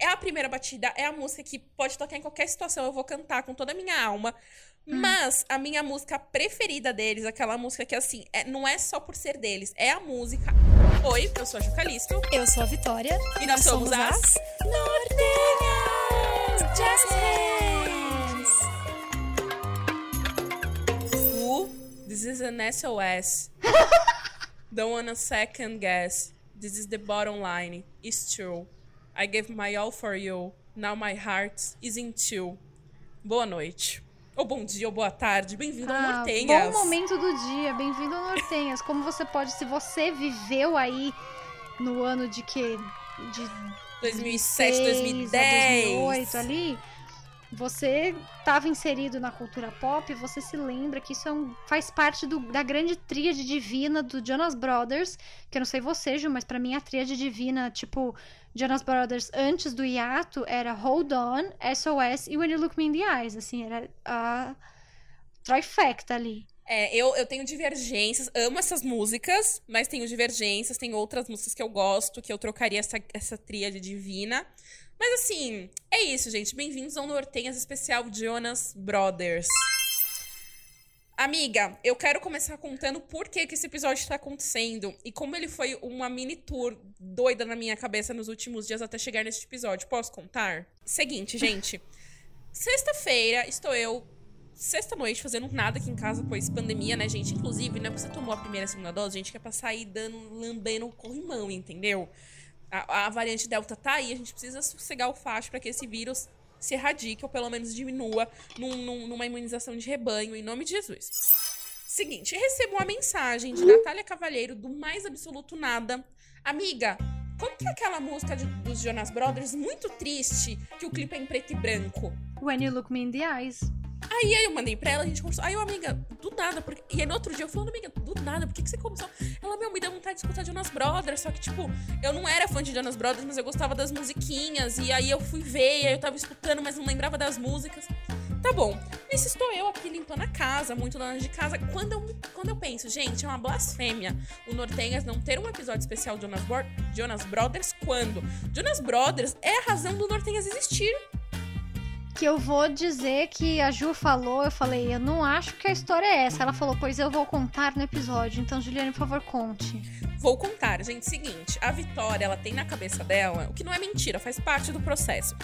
É a primeira batida, é a música que pode tocar em qualquer situação, eu vou cantar com toda a minha alma. Hum. Mas a minha música preferida deles, aquela música que, assim, é, não é só por ser deles, é a música. Oi, eu sou a Jucalisto. Eu sou a Vitória. E nós, nós somos, somos, as. Nortenhas! Jazz Hands! This is an SOS. Don't wanna second guess. This is the bottom line. It's true. I gave my all for you. Now my heart is in two. Boa noite. Ou bom dia, ou boa tarde. Bem-vindo ah, ao Nortenhas. Bom momento do dia. Bem-vindo ao Nortenhas. Como você pode, se você viveu aí no ano de que? De 2007, 2010. 2008 ali. Você estava inserido na cultura pop, você se lembra que isso é um, faz parte do, da grande tríade divina do Jonas Brothers, que eu não sei você, Ju, mas para mim a tríade divina, tipo, Jonas Brothers antes do hiato era Hold On, SOS e When You Look Me in the Eyes. Assim, era a trifecta ali. É, eu, eu tenho divergências, amo essas músicas, mas tenho divergências, tem outras músicas que eu gosto, que eu trocaria essa, essa tríade divina. Mas assim, é isso, gente. Bem-vindos ao Nortenhas especial Jonas Brothers. Amiga, eu quero começar contando por que, que esse episódio está acontecendo e como ele foi uma mini tour doida na minha cabeça nos últimos dias até chegar neste episódio. Posso contar? Seguinte, gente. Sexta-feira estou eu, sexta-noite, fazendo nada aqui em casa, pois pandemia, né, gente? Inclusive, né, você tomou a primeira e a segunda dose, gente, quer passar aí dando, lambendo o corrimão, entendeu? A, a variante Delta tá aí, a gente precisa sossegar o facho para que esse vírus se erradique ou pelo menos diminua num, num, numa imunização de rebanho, em nome de Jesus. Seguinte, recebo uma mensagem de Natália Cavalheiro do Mais Absoluto Nada. Amiga, como que é aquela música de, dos Jonas Brothers, muito triste, que o clipe é em preto e branco? When You Look Me in the Eyes. Aí, aí eu mandei pra ela, a gente conversou. Aí eu, amiga, do nada, porque. E aí no outro dia eu falando, amiga, do nada, por que, que você começou? Ela, meu, me deu vontade de escutar Jonas Brothers. Só que, tipo, eu não era fã de Jonas Brothers, mas eu gostava das musiquinhas. E aí eu fui ver, e aí eu tava escutando, mas não lembrava das músicas. Tá bom. Nisso estou eu aqui limpando a casa, muito dona de casa. Quando eu, quando eu penso, gente, é uma blasfêmia o Nortenhas não ter um episódio especial de Jonas, Jonas Brothers quando? Jonas Brothers é a razão do Nortenhas existir que eu vou dizer que a Ju falou, eu falei, eu não acho que a história é essa. Ela falou, pois eu vou contar no episódio. Então, Juliane, por favor, conte. Vou contar, gente. Seguinte, a Vitória, ela tem na cabeça dela, o que não é mentira, faz parte do processo.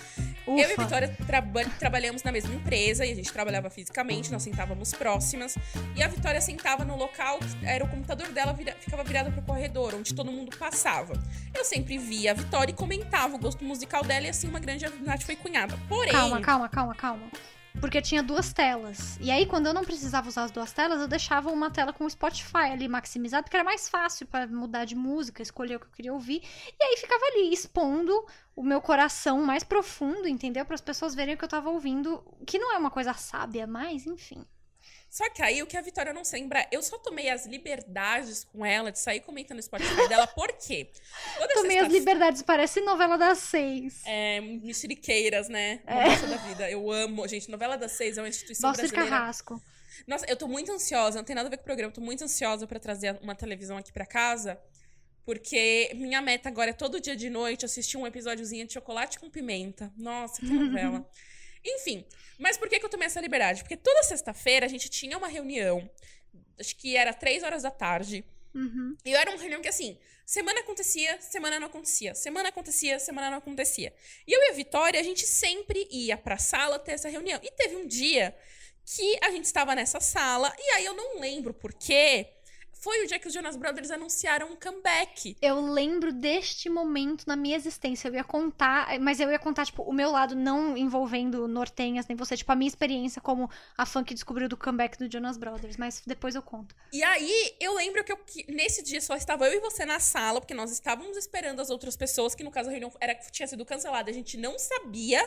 Ufa. Eu e a Vitória traba trabalhamos na mesma empresa e a gente trabalhava fisicamente, nós sentávamos próximas. E a Vitória sentava no local, era o computador dela, vira, ficava virado pro corredor, onde todo mundo passava. Eu sempre via a Vitória e comentava o gosto musical dela e assim uma grande amizade foi cunhada. Porém. Calma, calma, calma, calma. Porque tinha duas telas. E aí, quando eu não precisava usar as duas telas, eu deixava uma tela com o Spotify ali maximizado, porque era mais fácil para mudar de música, escolher o que eu queria ouvir. E aí ficava ali, expondo o meu coração mais profundo, entendeu? Para as pessoas verem o que eu tava ouvindo, que não é uma coisa sábia, mas enfim. Só que aí o que a Vitória não lembra, eu só tomei as liberdades com ela de sair comentando no Spotify dela, por quê? Toda tomei as liberdades, parece novela das seis. É, mexeriqueiras, né? É. da vida. Eu amo. Gente, novela das seis é uma instituição Bosta brasileira. Carrasco. Nossa, eu tô muito ansiosa, não tem nada a ver com o programa, eu tô muito ansiosa para trazer uma televisão aqui para casa. Porque minha meta agora é todo dia de noite assistir um episódiozinho de chocolate com pimenta. Nossa, que novela. Enfim, mas por que, que eu tomei essa liberdade? Porque toda sexta-feira a gente tinha uma reunião, acho que era três horas da tarde. Uhum. E era uma reunião que, assim, semana acontecia, semana não acontecia. Semana acontecia, semana não acontecia. E eu e a Vitória, a gente sempre ia pra sala ter essa reunião. E teve um dia que a gente estava nessa sala, e aí eu não lembro por quê foi o dia que os Jonas Brothers anunciaram um comeback. Eu lembro deste momento na minha existência. Eu ia contar, mas eu ia contar, tipo, o meu lado não envolvendo nortenhas nem você, tipo, a minha experiência como a fã que descobriu do comeback do Jonas Brothers, mas depois eu conto. E aí, eu lembro que, eu, que nesse dia só estava eu e você na sala, porque nós estávamos esperando as outras pessoas, que no caso a reunião era, tinha sido cancelada, a gente não sabia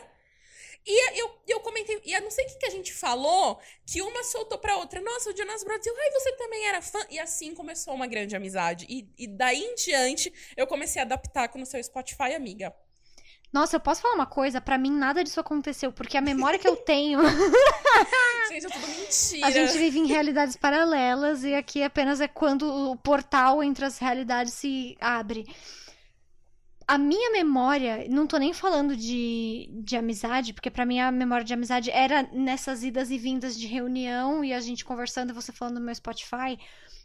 e eu, eu comentei, e eu não sei o que, que a gente falou, que uma soltou pra outra. Nossa, o Jonas Brothers, ai, você também era fã? E assim começou uma grande amizade. E, e daí em diante, eu comecei a adaptar com o seu Spotify, amiga. Nossa, eu posso falar uma coisa? Para mim, nada disso aconteceu, porque a memória que eu tenho. gente, é tudo mentira. A gente vive em realidades paralelas e aqui apenas é quando o portal entre as realidades se abre a minha memória, não tô nem falando de, de amizade, porque pra mim a memória de amizade era nessas idas e vindas de reunião e a gente conversando e você falando no meu Spotify.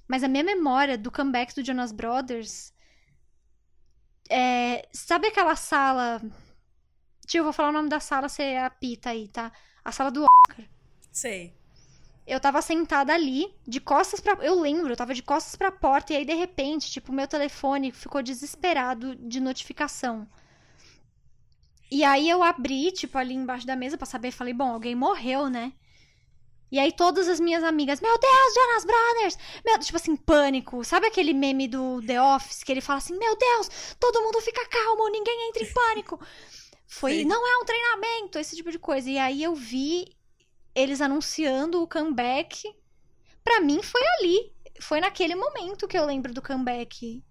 Mas a minha memória do comeback do Jonas Brothers. É, sabe aquela sala. Tio, eu vou falar o nome da sala, você apita aí, tá? A sala do Oscar. Sei. Eu tava sentada ali, de costas pra. Eu lembro, eu tava de costas pra porta, e aí, de repente, tipo, meu telefone ficou desesperado de notificação. E aí eu abri, tipo, ali embaixo da mesa pra saber, falei, bom, alguém morreu, né? E aí todas as minhas amigas, meu Deus, Jonas Brothers! Meu, tipo assim, pânico. Sabe aquele meme do The Office que ele fala assim, meu Deus, todo mundo fica calmo, ninguém entra em pânico. Foi, Sim. não é um treinamento, esse tipo de coisa. E aí eu vi eles anunciando o comeback. Pra mim foi ali. Foi naquele momento que eu lembro do comeback.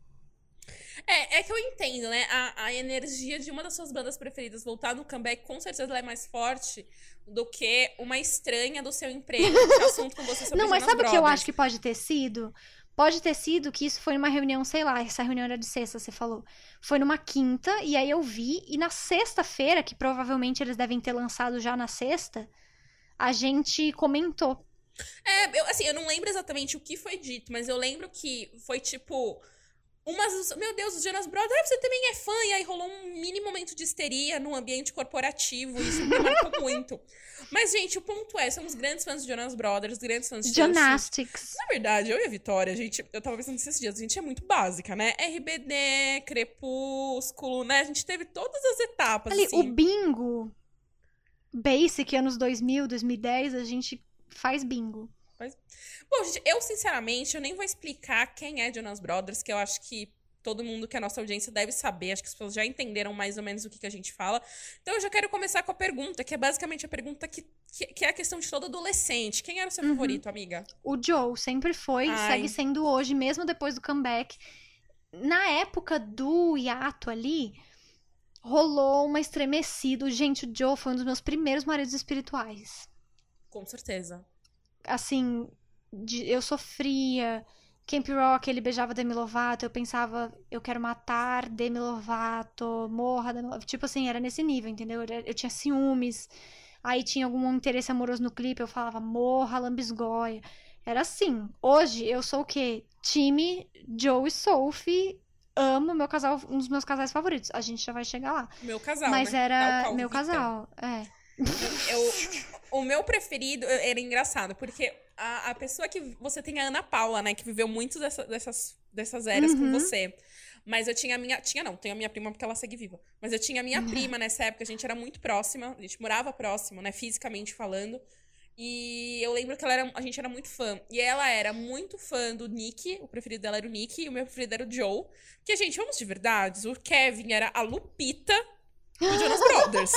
É, é que eu entendo, né? A, a energia de uma das suas bandas preferidas voltar no comeback, com certeza ela é mais forte do que uma estranha do seu emprego puxar assunto com você sobre Não, mas sabe o que eu acho que pode ter sido? Pode ter sido que isso foi numa reunião, sei lá, essa reunião era de sexta, você falou. Foi numa quinta, e aí eu vi, e na sexta-feira, que provavelmente eles devem ter lançado já na sexta, a gente comentou. É, eu, assim, eu não lembro exatamente o que foi dito, mas eu lembro que foi tipo. Umas. Meu Deus, os Jonas Brothers, ah, você também é fã, e aí rolou um mini momento de histeria no ambiente corporativo, isso me marcou muito. Mas, gente, o ponto é: somos grandes fãs de Jonas Brothers, grandes fãs de. Gymnastics. Na verdade, eu e a Vitória, a gente, eu tava pensando nesses dias, a gente é muito básica, né? RBD, Crepúsculo, né? A gente teve todas as etapas, Ali, assim. o bingo basic, anos 2000, 2010, a gente faz bingo. Bom, gente, eu sinceramente, eu nem vou explicar quem é Jonas Brothers, que eu acho que todo mundo que é nossa audiência deve saber, acho que as pessoas já entenderam mais ou menos o que, que a gente fala. Então eu já quero começar com a pergunta, que é basicamente a pergunta que, que, que é a questão de todo adolescente. Quem era o seu Uhum. favorito, amiga? O Joe sempre foi, Ai. segue sendo hoje, mesmo depois do comeback. Na época do hiato ali, rolou uma estremecida. Gente, o Joe foi um dos meus primeiros maridos espirituais. Com certeza. Assim, de- eu sofria. Camp Rock, ele beijava Demi Lovato, eu pensava, eu quero matar Demi Lovato, morra Demi Lovato. Tipo assim, era nesse nível, entendeu? Eu, eu tinha ciúmes. Aí tinha algum interesse amoroso no clipe, eu falava, morra, lambisgoia. Era assim. Hoje eu sou o quê? Time Joe e Sophie. Amo meu casal, um dos meus casais favoritos. A gente já vai chegar lá. Meu casal, Mas né? Era qual meu casal. É. Eu, o meu preferido era engraçado, porque a, a pessoa que. Você tem a Ana Paula, né? Que viveu muito dessa- dessas, dessas eras com Uhum. você. Mas eu tinha a minha. Tinha não, tenho a minha prima porque ela segue viva. Mas eu tinha a minha prima nessa época, a gente era muito próxima, a gente morava próximo, né? Fisicamente falando. E eu lembro que ela era, a gente era muito fã. E ela era muito fã do Nick, o preferido dela era o Nick, e o meu preferido era o Joe. Que, gente, vamos de verdades, o Kevin era a Lupita do Jonas Brothers.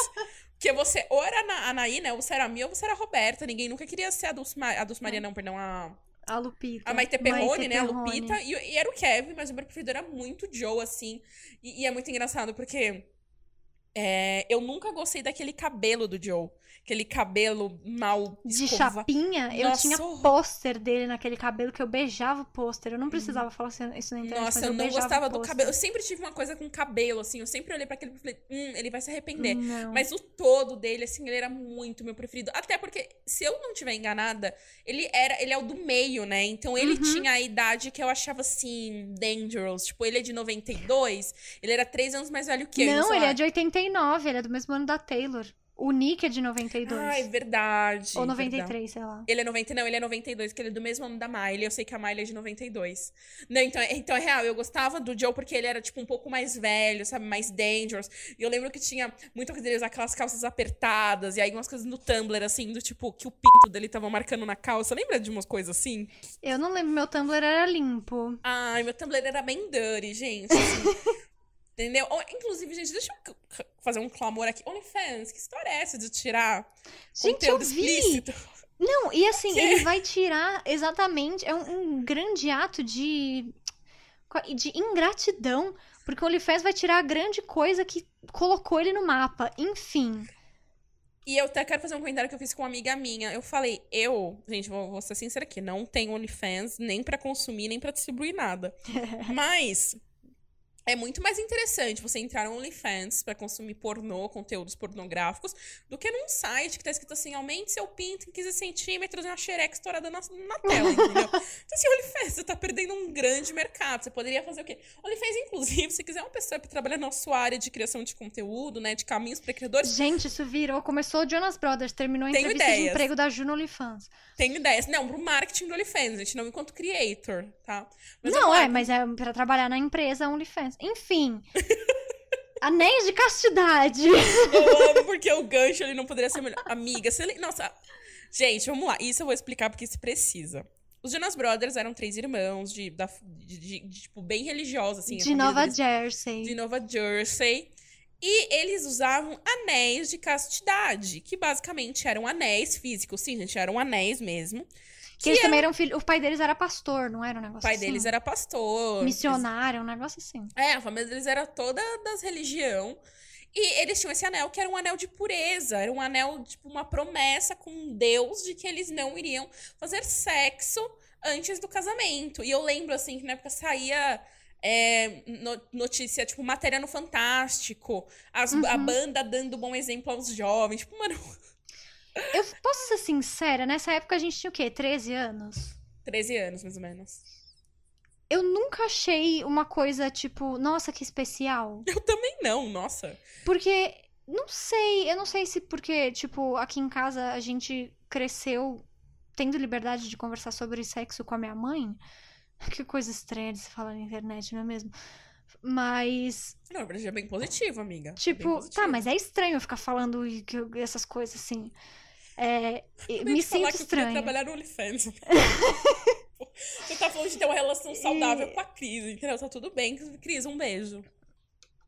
Porque você, ou era a Anaí, né? Ou você era a Mia, ou você era a Roberta. Ninguém nunca queria ser a Dulce, Ma a Dulce Maria, não, perdão, a, A Lupita. a Maite Perrone, Maite né? A. Lupita. E, e era o Kevin, mas o meu preferido era muito Joe, assim. E, e é muito engraçado, porque é, eu nunca gostei daquele cabelo do Joe. Aquele cabelo mal De escova- chapinha, eu Nossa, tinha horror. pôster dele naquele cabelo que eu beijava o pôster. Eu não precisava falar isso na internet, Nossa, eu eu, não gostava do cabelo. Eu sempre tive uma coisa com cabelo, assim. Eu sempre olhei pra aquele e falei, hum, ele vai se arrepender. Não. Mas o todo dele, assim, ele era muito meu preferido. Até porque, se eu não estiver enganada, ele era, ele é o do meio, né? Então ele Uhum. tinha a idade que eu achava assim, dangerous. Tipo, ele é de 92, ele era três anos mais velho que eu. Não, ele lá. é de 89, ele é do mesmo ano da Taylor. O Nick é de 92. Ai, verdade. Ou verdade. 93, sei lá. Ele é 90, não, ele é 92, que ele é do mesmo ano da Miley. Eu sei que a Miley é de 92. Não, então, é- então é real, eu gostava do Joe porque ele era, tipo, um pouco mais velho, sabe? Mais dangerous. E eu lembro que tinha muita coisa dele usar aquelas calças apertadas, e aí umas coisas no Tumblr, assim, do tipo, que o pinto dele tava marcando na calça. Lembra de umas coisas assim? Eu não lembro, meu Tumblr era limpo. Ai, meu Tumblr era bem dirty, gente. assim. Entendeu? Ou, inclusive, gente, deixa eu fazer um clamor aqui. OnlyFans, que história é essa de tirar Gente, eu conteúdo vi! explícito? Não, e assim, ele vai tirar exatamente. É um, um grande ato de. de ingratidão. Porque o OnlyFans vai tirar a grande coisa que colocou ele no mapa. Enfim. E eu até quero fazer um comentário que eu fiz com uma amiga minha. Eu falei, eu, gente, vou, vou ser sincera aqui, não tenho OnlyFans nem pra consumir, nem pra distribuir nada. Mas é muito mais interessante você entrar no OnlyFans pra consumir pornô, conteúdos pornográficos, do que num site que tá escrito assim, aumente seu pinto em 15 centímetros e uma xereca estourada na, na tela, entendeu? então, assim, OnlyFans, você tá perdendo um grande mercado. Você poderia fazer o quê? OnlyFans, inclusive, se quiser uma pessoa pra trabalhar na sua área de criação de conteúdo, né, de caminhos pra criadores, Gente, isso virou. Começou o Jonas Brothers, terminou a Tenho entrevista de emprego da Juno OnlyFans. tem ideias. Não, pro marketing do OnlyFans, gente, não enquanto creator, tá? Mas não, é, mas é pra trabalhar na empresa OnlyFans. Enfim. Anéis de castidade. Eu amo porque o gancho ele não poderia ser melhor. Amiga, você... Nossa, gente, vamos lá. Isso eu vou explicar porque isso precisa. Os Jonas Brothers eram três irmãos de, da, de, de- de, tipo, bem religiosos, assim. de Nova deles- Jersey. de Nova Jersey. E eles usavam anéis de castidade, que basicamente eram anéis físicos. Sim, gente, eram anéis mesmo. Que eles também eram filhos. O pai deles era pastor, não era um O negócio pai assim? deles era pastor. Missionário, um negócio assim. É, a família deles era toda das religião. E eles tinham esse anel que era um anel de pureza, era um anel, tipo, uma promessa com Deus de que eles não iriam fazer sexo antes do casamento. E eu lembro, assim, que na época saía é, no- notícia, tipo, matéria no Fantástico, as- a Uhum. banda dando bom exemplo aos jovens. Tipo, mano, Eu posso ser sincera, nessa época a gente tinha o quê? 13 anos? 13 anos, mais ou menos. Eu nunca achei uma coisa tipo, nossa, que especial. Eu também não, nossa. Porque, não sei, eu não sei se porque, tipo, aqui em casa a gente cresceu tendo liberdade de conversar sobre sexo com a minha mãe. Que coisa estranha de se falar na internet, não é mesmo? Mas, Não, é bem positivo, amiga. É tipo, tá, positivo. mas é estranho eu ficar falando essas coisas assim. É, e- me sinto que eu estranha. trabalhar no OnlyFans. Você tá falando de ter uma relação saudável com a Cris, entendeu? Tá tudo bem. Cris, um beijo.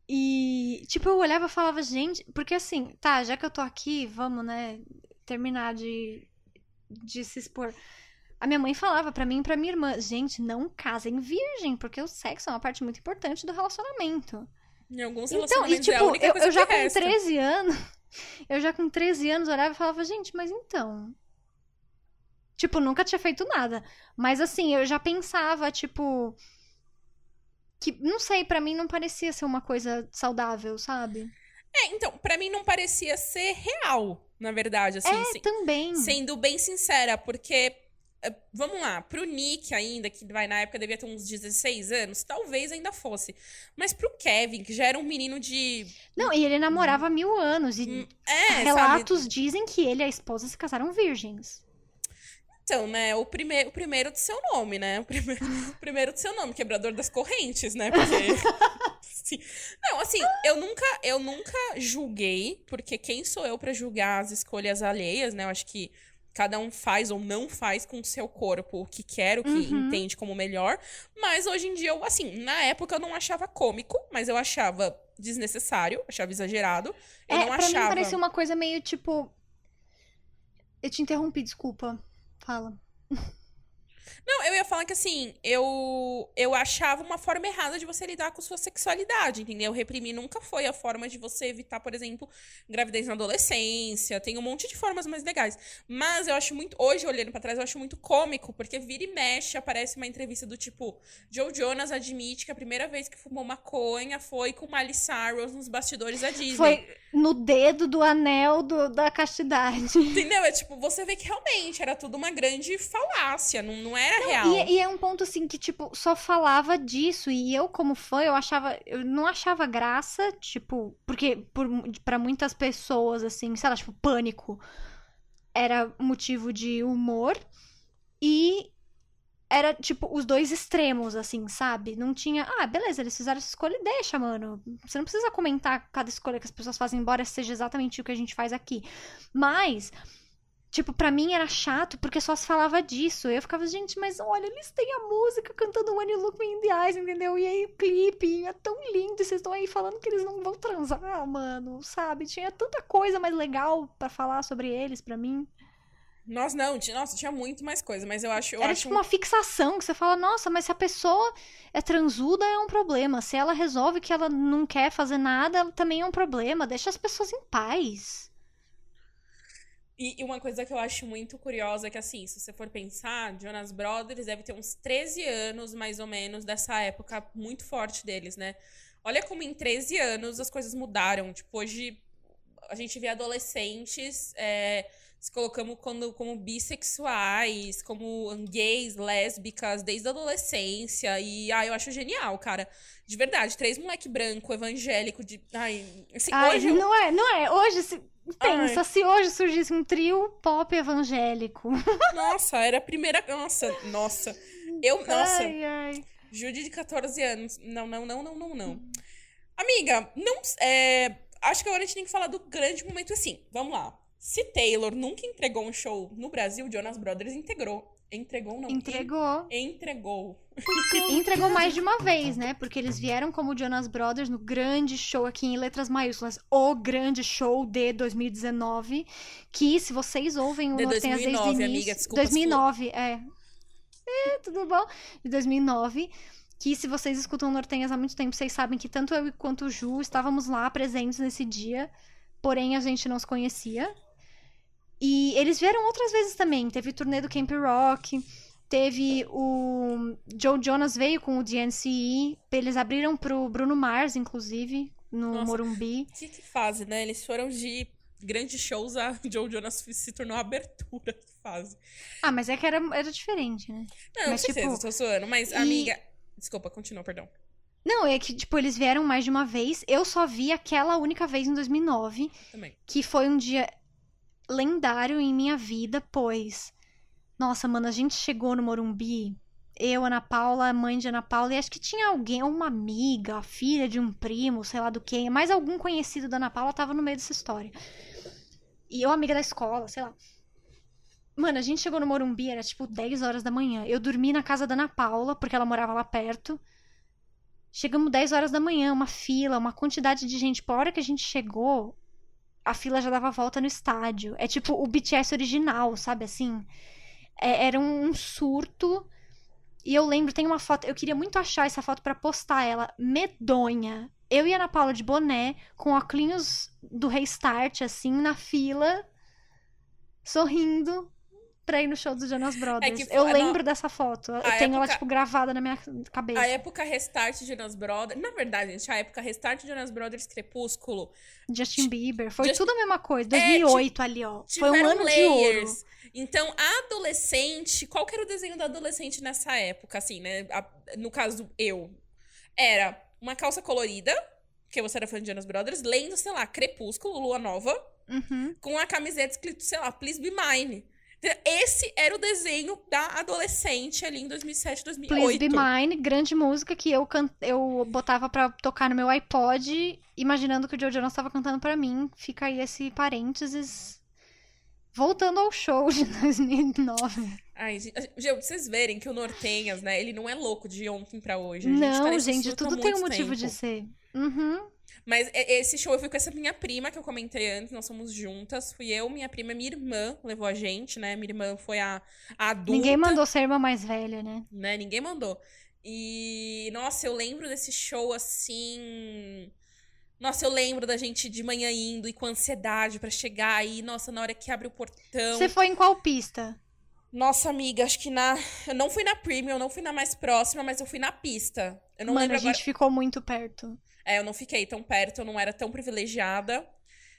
E, tipo, eu olhava e falava, gente, porque assim, tá, já que eu tô aqui, vamos, né, terminar de, de se expor. A minha mãe falava pra mim e pra minha irmã, gente, não casem virgem, porque o sexo é uma parte muito importante do relacionamento. Em alguns Então, e relacionamentos é a tipo, única eu, eu já com resta. 13 anos, eu já com 13 anos olhava e falava, gente, mas então. Tipo, nunca tinha feito nada. Mas assim, eu já pensava, tipo. Que, não sei, pra mim não parecia ser uma coisa saudável, sabe? É, então, pra mim não parecia ser real, na verdade, assim, É, se- também. sendo bem sincera, porque. Eh, Vamos lá, pro Nick ainda, que vai na época devia ter uns 16 anos, talvez ainda fosse. Mas pro Kevin, que já era um menino de. Não, e ele namorava há mil anos. E Hum, É, sabe? relatos dizem que ele e a esposa se casaram virgens. Então, né, o, prime o primeiro do seu nome, né? O primeiro, o primeiro do seu nome, quebrador das correntes, né? Porque. Não, assim, eu nunca, eu nunca julguei, porque quem sou eu pra julgar as escolhas alheias, né? Eu acho que cada um faz ou não faz com o seu corpo o que quer, o que Uhum. entende como melhor. Mas hoje em dia, eu, assim, na época eu não achava cômico, mas eu achava desnecessário, achava exagerado. Eu é, não pra mim achava. parecia uma coisa meio tipo. Eu te interrompi, desculpa. Fala. Não, eu ia falar que assim, eu eu achava uma forma errada de você lidar com sua sexualidade, entendeu? Reprimir nunca foi a forma de você evitar, por exemplo, gravidez na adolescência. Tem um monte de formas mais legais. Mas eu acho muito, hoje olhando pra trás, eu acho muito cômico, porque vira e mexe, aparece uma entrevista do tipo, Joe Jonas admite que a primeira vez que fumou maconha foi com Miley Cyrus nos bastidores da Disney. Foi no dedo do anel do- da castidade. Entendeu? É tipo, você vê que realmente era tudo uma grande falácia, não, não era real. E, e é um ponto assim que, tipo, só falava disso. E eu, como fã, eu achava. Eu não achava graça, tipo, porque por, pra muitas pessoas, assim, sei lá, tipo, pânico era motivo de humor. E era, tipo, os dois extremos, assim, sabe? Não tinha. Ah, beleza, eles fizeram essa escolha e deixa, mano. Você não precisa comentar cada escolha que as pessoas fazem, embora seja exatamente o que a gente faz aqui. Mas. Tipo, pra mim era chato porque só se falava disso. Eu ficava, gente, mas olha, eles têm a música cantando When You Look Me in the Eyes, entendeu? E aí o clipe é tão lindo. E vocês estão aí falando que eles não vão transar, mano, sabe? Tinha tanta coisa mais legal pra falar sobre eles pra mim. Nossa, não, nossa, tinha muito mais coisa, mas eu acho. Eu Era acho tipo uma fixação que você fala, nossa, mas se a pessoa é transuda é um problema. Se ela resolve que ela não quer fazer nada, também é um problema. Deixa as pessoas em paz. E, e uma coisa que eu acho muito curiosa é que, assim, se você for pensar, Jonas Brothers deve ter uns 13 anos, mais ou menos, dessa época muito forte deles, né? Olha como em 13 anos as coisas mudaram. Tipo, hoje a gente vê adolescentes é, se colocando como, como bissexuais, como gays, lésbicas, desde a adolescência. E, ah, eu acho genial, cara. De verdade, três moleque branco, evangélico, de... Ai, assim, Ai, hoje... eu- não é, não é. Hoje, se... pensa, Ai. se hoje surgisse um trio pop evangélico. Nossa, era a primeira... Nossa, nossa. Eu, nossa... Ai, ai. Jude de 14 anos. Não, não, não, não, não, não. Amiga, não. É, acho que agora a gente tem que falar do grande momento assim. Vamos lá. Se Taylor nunca entregou um show no Brasil, Jonas Brothers integrou. Entregou, não? Entregou. En- entregou. Entregou mais de uma vez, né? Porque eles vieram como Jonas Brothers no grande show aqui em letras maiúsculas, o grande show de 2019, que se vocês ouvem o De o 2009, início, amiga, desculpa, 2009, é. É, tudo bom? De 2009, que se vocês escutam Nortenhas há muito tempo, vocês sabem que tanto eu quanto o Ju estávamos lá presentes nesse dia, porém a gente não se conhecia. E eles vieram outras vezes também. Teve turnê do Camp Rock, teve o Joe Jonas veio com o DNCE, eles abriram pro Bruno Mars, inclusive, no Nossa. Morumbi. Que, que fase, né? Eles foram de grandes shows, a Joe Jonas se tornou a abertura da fase. Ah, mas é que era, era diferente, né? Não, com Mas, certeza, tipo, tô zoando. Mas, e- amiga. Desculpa, continua, perdão. Não, é que, tipo, eles vieram mais de uma vez. Eu só vi aquela única vez em 2009, Também. que foi um dia lendário em minha vida, pois. Nossa, mano, a gente chegou no Morumbi. Eu, Ana Paula, mãe de Ana Paula, e acho que tinha alguém, uma amiga, filha de um primo, sei lá do quem, mais algum conhecido da Ana Paula tava no meio dessa história. E eu, amiga da escola, sei lá. Mano, a gente chegou no Morumbi, era tipo 10 horas da manhã. Eu dormi na casa da Ana Paula, porque ela morava lá perto. Chegamos 10 horas da manhã, uma fila, uma quantidade de gente. Por hora que a gente chegou, a fila já dava volta no estádio. É tipo o BTS original, sabe assim? É- era um, surto. E eu lembro, tem uma foto, eu queria muito achar essa foto pra postar ela, medonha. Eu e a Ana Paula de boné, com óculos do Restart, assim, na fila, sorrindo pra ir no show dos Jonas Brothers. que eu foi- lembro dessa foto. Eu tenho ela, época- tipo, gravada na minha cabeça. A época Restart Jonas Brothers. Na verdade, gente, a época Restart Jonas Brothers Crepúsculo. Justin Bieber. Foi Just- tudo a mesma coisa. É, 2008 ali, ó. Foi um ano de ouro. layers. Então, a adolescente. Qual que era o desenho da adolescente nessa época, assim, né? A- no caso, eu. Era uma calça colorida, porque você era fã de Jonas Brothers, lendo, sei lá, Crepúsculo, Lua Nova, Uhum. com a camiseta escrito, sei lá, Please Be Mine. Esse era o desenho da adolescente ali em 2007, 2008. Please Be Mine, grande música que eu, can... eu botava pra tocar no meu iPod, imaginando que o Joe Jonas tava cantando pra mim. Fica aí esse parênteses. Voltando ao show de 2009. Ai, gente, vocês verem que o Nortenhas, né? Ele não é louco de ontem pra hoje. A gente tá Não, gente, tudo tem um motivo tempo. de ser. Uhum. Mas esse show eu fui com essa minha prima, que eu comentei antes, nós somos juntas. Fui eu, minha prima, minha irmã levou a gente, né? Minha irmã foi a, a adulta. Ninguém mandou ser irmã mais velha, né? Né? Ninguém mandou. E, nossa, eu lembro desse show assim. Nossa, eu lembro da gente de manhã indo e com ansiedade pra chegar aí. Nossa, na hora que abre o portão. Você foi em qual pista? Nossa, amiga, acho que na. Eu não fui na premium, eu não fui na mais próxima, mas eu fui na pista. Eu não Mano, lembro a gente agora. ficou muito perto. É, eu não fiquei tão perto, eu não era tão privilegiada.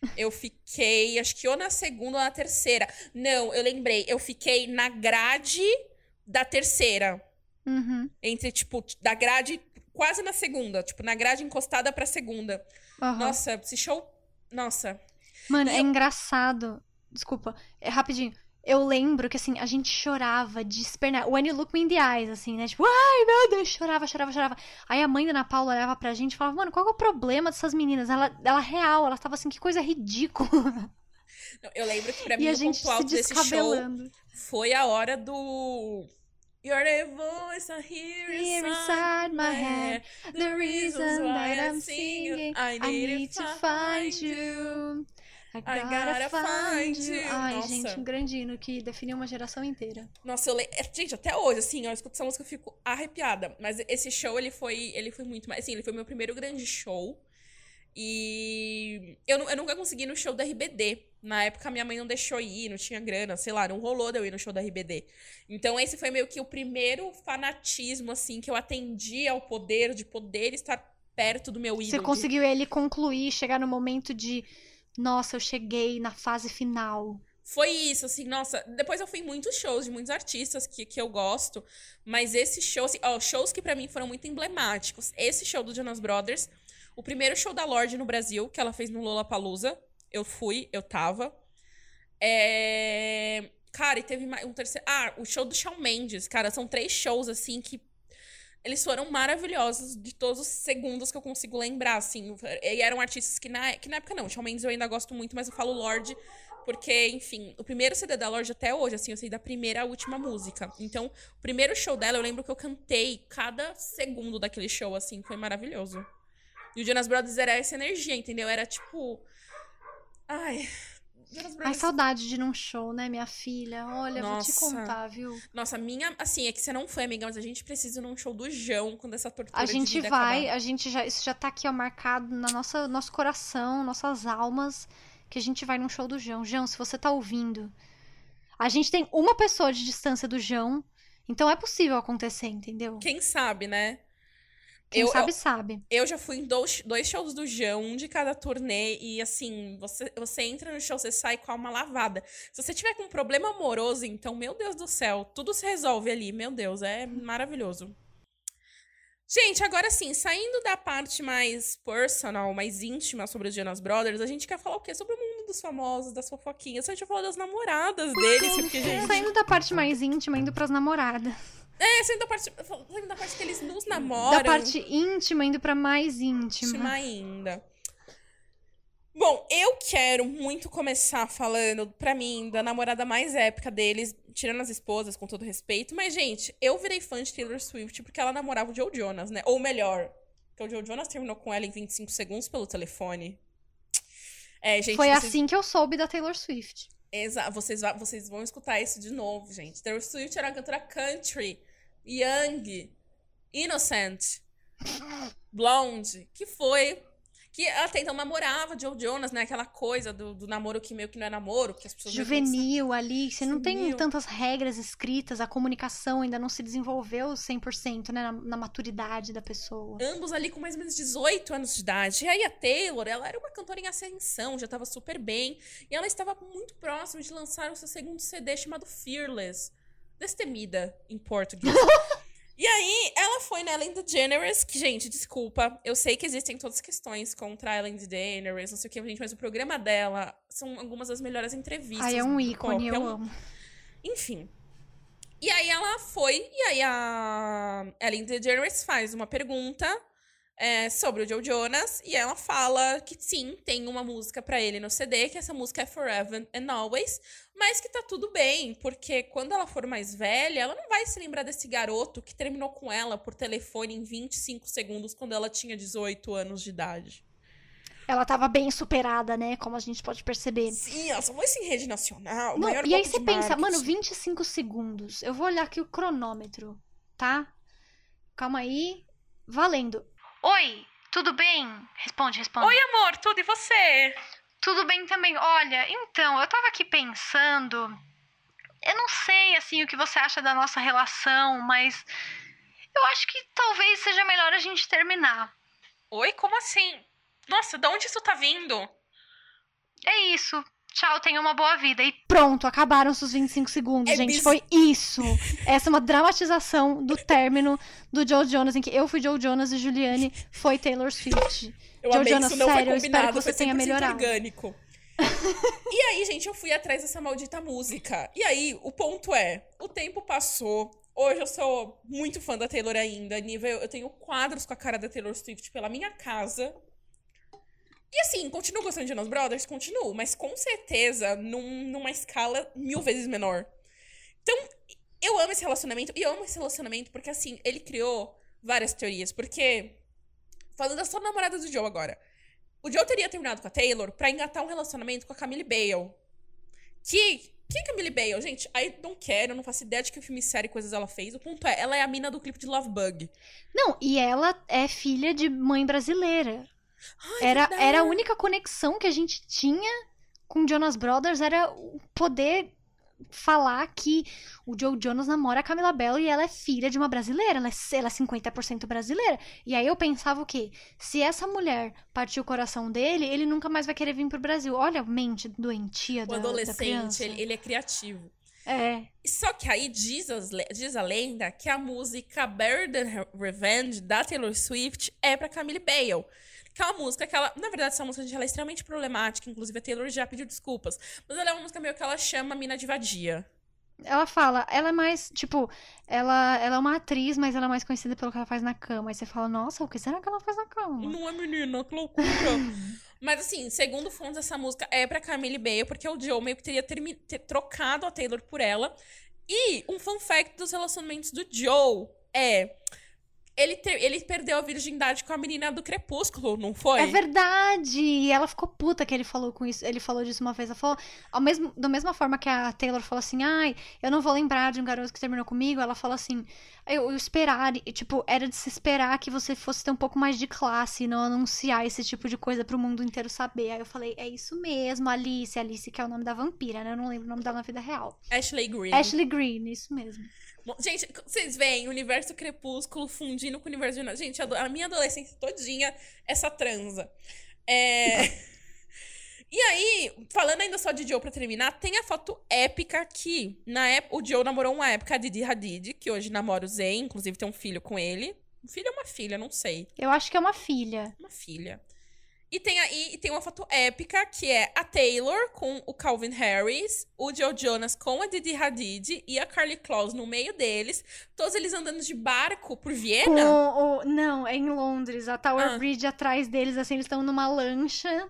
Eu fiquei, acho que ou na segunda ou na terceira. Não, eu lembrei, eu fiquei na grade da terceira. Uhum. Entre, tipo, da grade quase na segunda. Tipo, na grade encostada pra segunda. aham. Nossa, esse show. Nossa. Mano, E é eu- engraçado. Desculpa, é rapidinho. Eu lembro que, assim, a gente chorava de espernar. When you look me in the eyes, assim, né? Tipo, ai, meu Deus, chorava, chorava, chorava. Aí a mãe da Ana Paula olhava pra gente e falava, mano, qual que é o problema dessas meninas? Ela, ela real, ela tava assim, que coisa ridícula. Eu lembro que pra e mim a o gente ponto alto se desse show foi a hora do. You're the voice I hear Here inside inside my head, the reason that I'm singing, I need to find you. I I gotta gotta find find you. Ai, Nossa. gente, um grande hino que definiu uma geração inteira. Nossa, eu le... é, Gente, até hoje, assim, eu escuto essa música eu fico arrepiada. Mas esse show, ele foi, ele foi muito mais. Assim, ele foi meu primeiro grande show. E eu, eu nunca consegui ir no show da RBD. Na época, minha mãe não deixou ir, não tinha grana, sei lá, não rolou de eu ir no show da RBD. Então, esse foi meio que o primeiro fanatismo, assim, que eu atendi ao poder de poder estar perto do meu ídolo. Você conseguiu ele concluir, chegar no momento de. Nossa, eu cheguei na fase final. Foi isso, assim, nossa. Depois eu fui em muitos shows de muitos artistas que, que eu gosto. Mas esse show, assim, ó, shows que pra mim foram muito emblemáticos. Esse show do Jonas Brothers. O primeiro show da Lorde no Brasil, que ela fez no Lollapalooza. Eu fui, eu tava. É... Cara, e teve um terceiro. Ah, o show do Shawn Mendes, cara. São três shows, assim, que. Eles foram maravilhosos de todos os segundos que eu consigo lembrar, assim. E eram artistas que na, que na época não. Shawn Mendes eu ainda gosto muito, mas eu falo Lorde porque, enfim, o primeiro CD da Lorde até hoje, assim, eu sei da primeira à última música. Então, o primeiro show dela, eu lembro que eu cantei cada segundo daquele show, assim, foi maravilhoso. E o Jonas Brothers era essa energia, entendeu? Era tipo. Ai. Brothers. saudade de ir num show, né, minha filha? Olha, vou te Nossa. contar, viu? Nossa, minha. Assim, é que você não foi, amiga, mas a gente precisa ir num show do João quando essa tortura A gente vai, acabar. a gente já. Isso já tá aqui, ó, marcado na nossa nosso coração, nossas almas, que a gente vai num show do João. João, se você tá ouvindo, a gente tem uma pessoa de distância do João, então é possível acontecer, entendeu? Quem sabe, né? Quem eu- sabe, sabe. Eu já fui em dois, dois shows do João, um de cada turnê, e assim, você, você entra no show, você sai com a alma lavada. Se você tiver com um problema amoroso, então, meu Deus do céu, tudo se resolve ali, meu Deus, é maravilhoso. Gente, agora sim, saindo da parte mais personal, mais íntima sobre os Jonas Brothers, a gente quer falar o quê? Sobre o mundo dos famosos, das fofoquinhas. A gente vai falar das namoradas deles, porque, gente. Saindo da parte mais íntima, indo pras namoradas. É, saindo da parte, saindo da parte que eles nos namoram. Da parte íntima, indo pra mais íntima. íntima ainda. Bom, eu quero muito começar falando, pra mim, da namorada mais épica deles, tirando as esposas, com todo respeito. Mas, gente, eu virei fã de Taylor Swift porque ela namorava o Joe Jonas, né? Ou melhor, que o Joe Jonas terminou com ela em 25 segundos pelo telefone. É, gente, Foi vocês, assim que eu soube da Taylor Swift. Exa- vocês, vocês vão escutar isso de novo, gente. Taylor Swift era uma cantora country, young, innocent, blonde, que foi. Que até então namorava Joe Jonas, né? Aquela coisa do, do namoro que meio que não é namoro, que as pessoas. Juvenil ali, você não tem Juvenil. tantas regras escritas, a comunicação ainda não se desenvolveu 100%, né, na, na maturidade da pessoa. ambos ali com mais ou menos 18 anos de idade. E aí a Taylor, ela era uma cantora em ascensão, já estava super bem. E ela estava muito próxima de lançar o seu segundo CD chamado Fearless. Destemida, em português. e aí, ela foi na Ellen DeGeneres, que, gente, desculpa, eu sei que existem todas as questões contra a Ellen DeGeneres, não sei o que, gente, mas o programa dela são algumas das melhores entrevistas. Ai, é um ícone, pop, é eu um amo. enfim. E aí ela foi, e aí a Ellen DeGeneres faz uma pergunta é, sobre o Joe Jonas, e ela fala que sim, tem uma música pra ele no CD, que essa música é Forever and Always, mas que tá tudo bem, porque quando ela for mais velha, ela não vai se lembrar desse garoto que terminou com ela por telefone em 25 segundos quando ela tinha 18 anos de idade. Ela tava bem superada, né, como a gente pode perceber. Sim, ela só foi em rede nacional, Não, e aí você pensa, marketing. mano, 25 segundos. Eu vou olhar aqui o cronômetro, tá? Calma aí. Valendo. Oi, tudo bem? Responde, responde. Oi, amor, tudo e você? Tudo bem também. Olha, então, eu tava aqui pensando. Eu não sei, assim, o que você acha da nossa relação, mas. Eu acho que talvez seja melhor a gente terminar. Oi, como assim? Nossa, de onde isso tá vindo? É isso. Tchau, tenha uma boa vida. E pronto, acabaram os 25 segundos, É gente. bis- Foi isso. Essa é uma dramatização do término do Joe Jonas, em que eu fui Joe Jonas e Juliane foi Taylor Swift. Eu Joe amei Jonas, que isso não sério, eu foi espero combinado, que você foi tenha 100% melhorado. orgânico. e aí, gente, eu fui atrás dessa maldita música. E aí, o ponto é, o tempo passou. Hoje eu sou muito fã da Taylor ainda. Nível, eu tenho quadros com a cara da Taylor Swift pela minha casa. E assim, continuo gostando de Jonas Brothers? Continuo, mas com certeza num- numa escala mil vezes menor. Então, eu amo esse relacionamento. E eu amo esse relacionamento porque, assim, ele criou várias teorias. Porque, falando só da namorada do Joe agora. O Joe teria terminado com a Taylor pra engatar um relacionamento com a Camille Bale. Que. Quem é Camille Bale? Gente, don't care, eu não faço ideia de que filme, série, coisas ela fez. O ponto é, ela é a mina do clipe de Love Bug. Não, e ela é filha de mãe brasileira. Ai, Era, verdade. era a única conexão que a gente tinha com Jonas Brothers, era o poder falar que o Joe Jonas namora a Camila Bell e ela é filha de uma brasileira, ela é, ela é 50% brasileira. E aí eu pensava o quê? Se essa mulher partiu o coração dele, ele nunca mais vai querer vir pro Brasil. Olha a mente doentia O da, da adolescente, criança. ele, ele é criativo. É. Só que aí diz, as diz a lenda que a música Better Than Revenge da Taylor Swift é pra Camille Bale. Que é uma música que ela. Na verdade, essa música gente, ela é extremamente problemática. Inclusive, a Taylor já pediu desculpas. Mas ela é uma música meio que ela chama a mina de vadia. Ela fala, ela é mais, tipo, ela, ela é uma atriz, mas ela é mais conhecida pelo que ela faz na cama. Aí você fala, nossa, o que será que ela faz na cama? Não é menina, que loucura. Mas assim, segundo fontes, essa música é pra Camille Bale, porque o Joe meio que teria ter trocado a Taylor por ela. E um fun fact dos relacionamentos do Joe é. Ele, ter- ele perdeu a virgindade com a menina do Crepúsculo, não foi? É verdade! E ela ficou puta que ele falou com isso. Ele falou disso uma vez. Ela falou, ao mesmo, da mesma forma que a Taylor falou assim, ai, eu não vou lembrar de um garoto que terminou comigo, ela falou assim, eu, eu esperar, e, tipo, era de se esperar que você fosse ter um pouco mais de classe e não anunciar esse tipo de coisa pro mundo inteiro saber. Aí eu falei, é isso mesmo, Alice, Alice, que é o nome da vampira, né? Eu não lembro o nome dela na vida real. Ashley Green. Ashley Green, isso mesmo. Gente, vocês veem o universo Crepúsculo fundindo com o universo de... Gente, a, minha adolescência todinha, essa transa. É... e aí, falando ainda só de Joe pra terminar, tem a foto épica que, na época, o Joe namorou uma época a Didi Hadid, que hoje namora o Zayn, inclusive tem um filho com ele. Um filho ou uma filha, não sei. Eu acho que é uma filha. Uma filha. E tem aí e tem uma foto épica que é a Taylor com o Calvin Harris, o Joe Jonas com a Didi Hadid e a Carly Claus no meio deles, todos eles andando de barco por Viena. não, é em Londres. A Tower Ah. Bridge atrás deles, assim, eles estão numa lancha.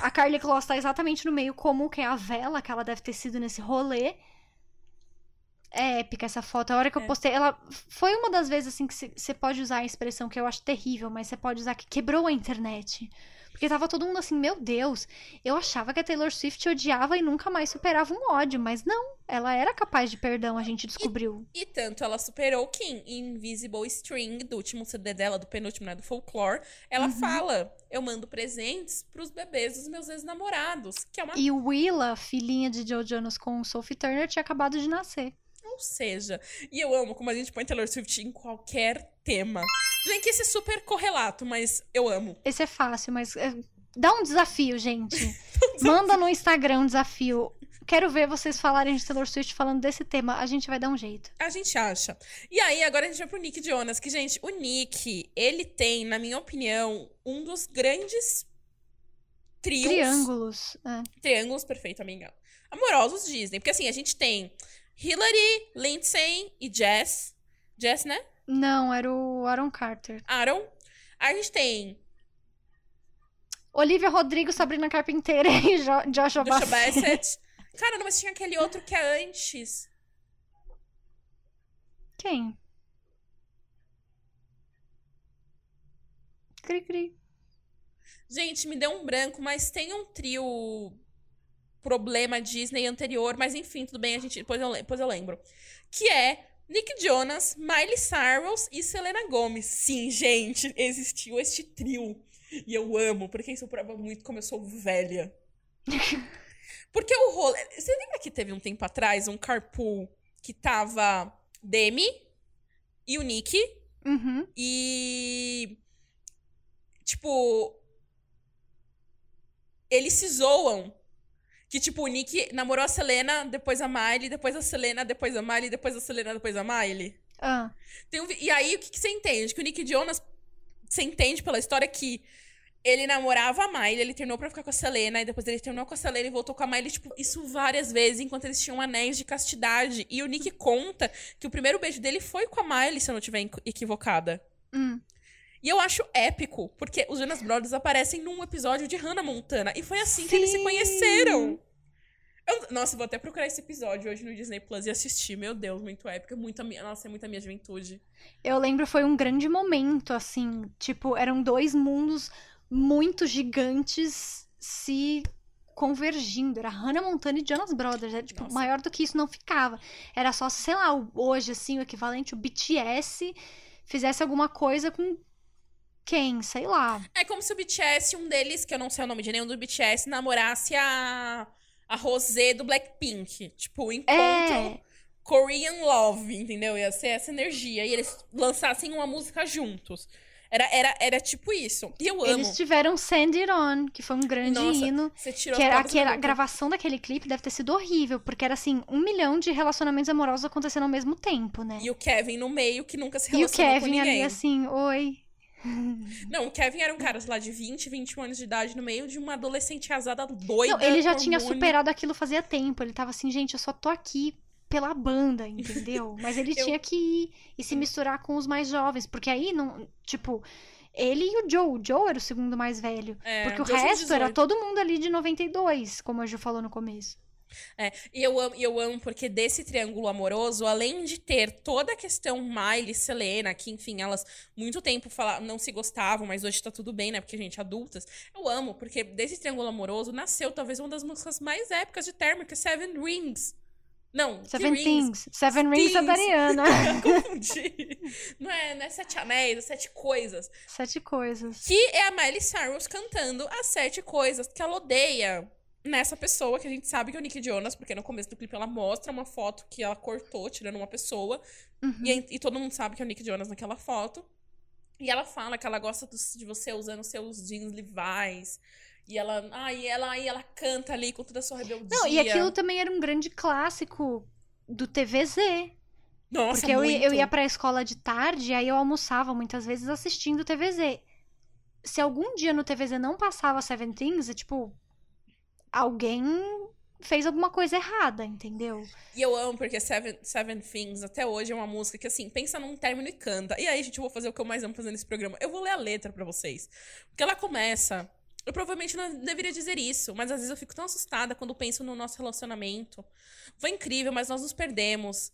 A Carly Kloss tá exatamente no meio, como que é a vela que ela deve ter sido nesse rolê. É épica essa foto. A hora que eu É. postei, ela foi uma das vezes assim que você pode usar a expressão que eu acho terrível, mas você pode usar que quebrou a internet. Porque tava todo mundo assim, meu Deus, eu achava que a Taylor Swift odiava e nunca mais superava um ódio, mas não, ela era capaz de perdão, a gente descobriu. E tanto ela superou Kim em Invisible String, do último CD dela, do penúltimo, né, do Folklore. Ela Uhum. fala: Eu mando presentes pros bebês dos meus ex-namorados. Que é uma. E Willa, filhinha de Joe Jonas com Sophie Turner, tinha acabado de nascer. Ou seja, e eu amo como a gente põe Taylor Swift em qualquer tema. Tudo bem que esse é super correlato, mas eu amo. Esse é fácil, mas é, dá um desafio, gente. Manda no Instagram um desafio. Quero ver vocês falarem de Taylor Swift falando desse tema. A gente vai dar um jeito. A gente acha. E aí, agora a gente vai pro Nick Jonas, que, gente, o Nick, ele tem, na minha opinião, um dos grandes trios. Triângulos. é. Triângulos, perfeito, amiga. Amorosos Disney. Porque assim, a gente tem Hillary, Lindsay e Jess. Jess, né? Não, era o Aaron Carter. Aaron. A gente tem Olivia Rodrigo, Sabrina Carpinteira e jo Joshua Joshua Bassett. Bassett. Cara, não, mas tinha aquele outro que é antes. Quem? Cri, cri. Gente, me deu um branco, mas tem um trio problema Disney anterior, mas enfim, tudo bem, a gente depois eu, depois eu lembro. Que é Nick Jonas, Miley Cyrus e Selena Gomez. Sim, gente, existiu este trio. E eu amo, porque isso prova muito como eu sou velha. Porque o rolê. Você lembra que teve um tempo atrás um carpool que tava Demi e o Nick Uhum. e. Tipo. Eles se zoam. Que, tipo, o Nick namorou a Selena, depois a Miley, depois a Selena, depois a Miley, depois a Selena, depois a Miley. Ah, Tem um E aí, o que, que você entende? Que o Nick Jonas. Você entende pela história que ele namorava a Miley, ele terminou pra ficar com a Selena, e depois ele terminou com a Selena e voltou com a Miley, tipo, isso várias vezes, enquanto eles tinham anéis de castidade. E o Nick conta que o primeiro beijo dele foi com a Miley, se eu não estiver equ- equivocada. hum. E eu acho épico, porque os Jonas Brothers aparecem num episódio de Hannah Montana. E foi assim que eles se Sim. conheceram. Eu- nossa, vou até procurar esse episódio hoje no Disney Plus e assistir. Meu Deus, muito épico. é Muito a minha, nossa, é muito a minha juventude. Eu lembro, foi um grande momento, assim. Tipo, eram dois mundos muito gigantes se convergindo. Era Hannah Montana e Jonas Brothers. Era, tipo, Nossa. maior do que isso não ficava. Era só, sei lá, hoje, assim, o equivalente, o BTS fizesse alguma coisa com quem? Sei lá. É como se o BTS, um deles, que eu não sei o nome de nenhum do BTS, namorasse a, a Rosé do Blackpink. Tipo, o encontro É. Korean Love, entendeu? Ia ser essa energia. E eles lançassem uma música juntos. Era, era, era tipo isso. E eu amo. Eles tiveram Send It On, que foi um grande Nossa, hino. Você tirou Que era, que a gravação daquele clipe deve ter sido horrível, porque era assim, um milhão de relacionamentos amorosos acontecendo ao mesmo tempo, né? E o Kevin no meio, que nunca se E o relacionou com Kevin ali ninguém. assim, oi. Não, o Kevin era um cara, sei lá, de 20, 21 anos de idade, no meio de uma adolescente azada doida. Não, ele já tinha hormônio. superado aquilo fazia tempo. Ele tava assim, gente, eu só tô aqui pela banda, entendeu? Mas ele Eu- tinha que ir e se misturar com os mais jovens, porque aí não, tipo, ele e o Joe, o Joe era o segundo mais velho, É, porque o resto era 18. todo mundo ali de 92, como a Ju falou no começo. É, e eu amo, eu amo porque desse triângulo amoroso, além de ter toda a questão Miley e Selena, que, enfim, elas muito tempo fala, não se gostavam, mas hoje tá tudo bem, né? Porque, gente, adultas. Eu amo, porque desse triângulo amoroso nasceu talvez uma das músicas mais épicas de Termo, que é Seven Rings. Não, Seven Rings? Things, Seven Rings Things. Dariana. Confundi. Não é, não é sete anéis, é sete coisas. Sete coisas. Que é a Miley Cyrus cantando as sete coisas que ela odeia nessa pessoa, que a gente sabe que é o Nick Jonas, porque no começo do clipe ela mostra uma foto que ela cortou, tirando uma pessoa, Uhum. e, e todo mundo sabe que é o Nick Jonas naquela foto. E ela fala que ela gosta dos- de você usando seus jeans Levi's. E ela, ah, e ela, e ela canta ali com toda a sua rebeldia. Não, e aquilo também era um grande clássico do TVZ. Nossa, Porque eu, ia- eu muito. ia pra escola de tarde, aí eu almoçava muitas vezes assistindo TVZ. Se algum dia no TVZ não passava Seven Things, é tipo. Alguém fez alguma coisa errada, entendeu? E eu amo, porque Seven, Seven Things até hoje é uma música que, assim, pensa num término e canta. E aí, gente, eu vou fazer o que eu mais amo fazer nesse programa. Eu vou ler a letra pra vocês. Porque ela começa. Eu provavelmente não deveria dizer isso, mas às vezes eu fico tão assustada quando penso no nosso relacionamento. Foi incrível, mas nós nos perdemos.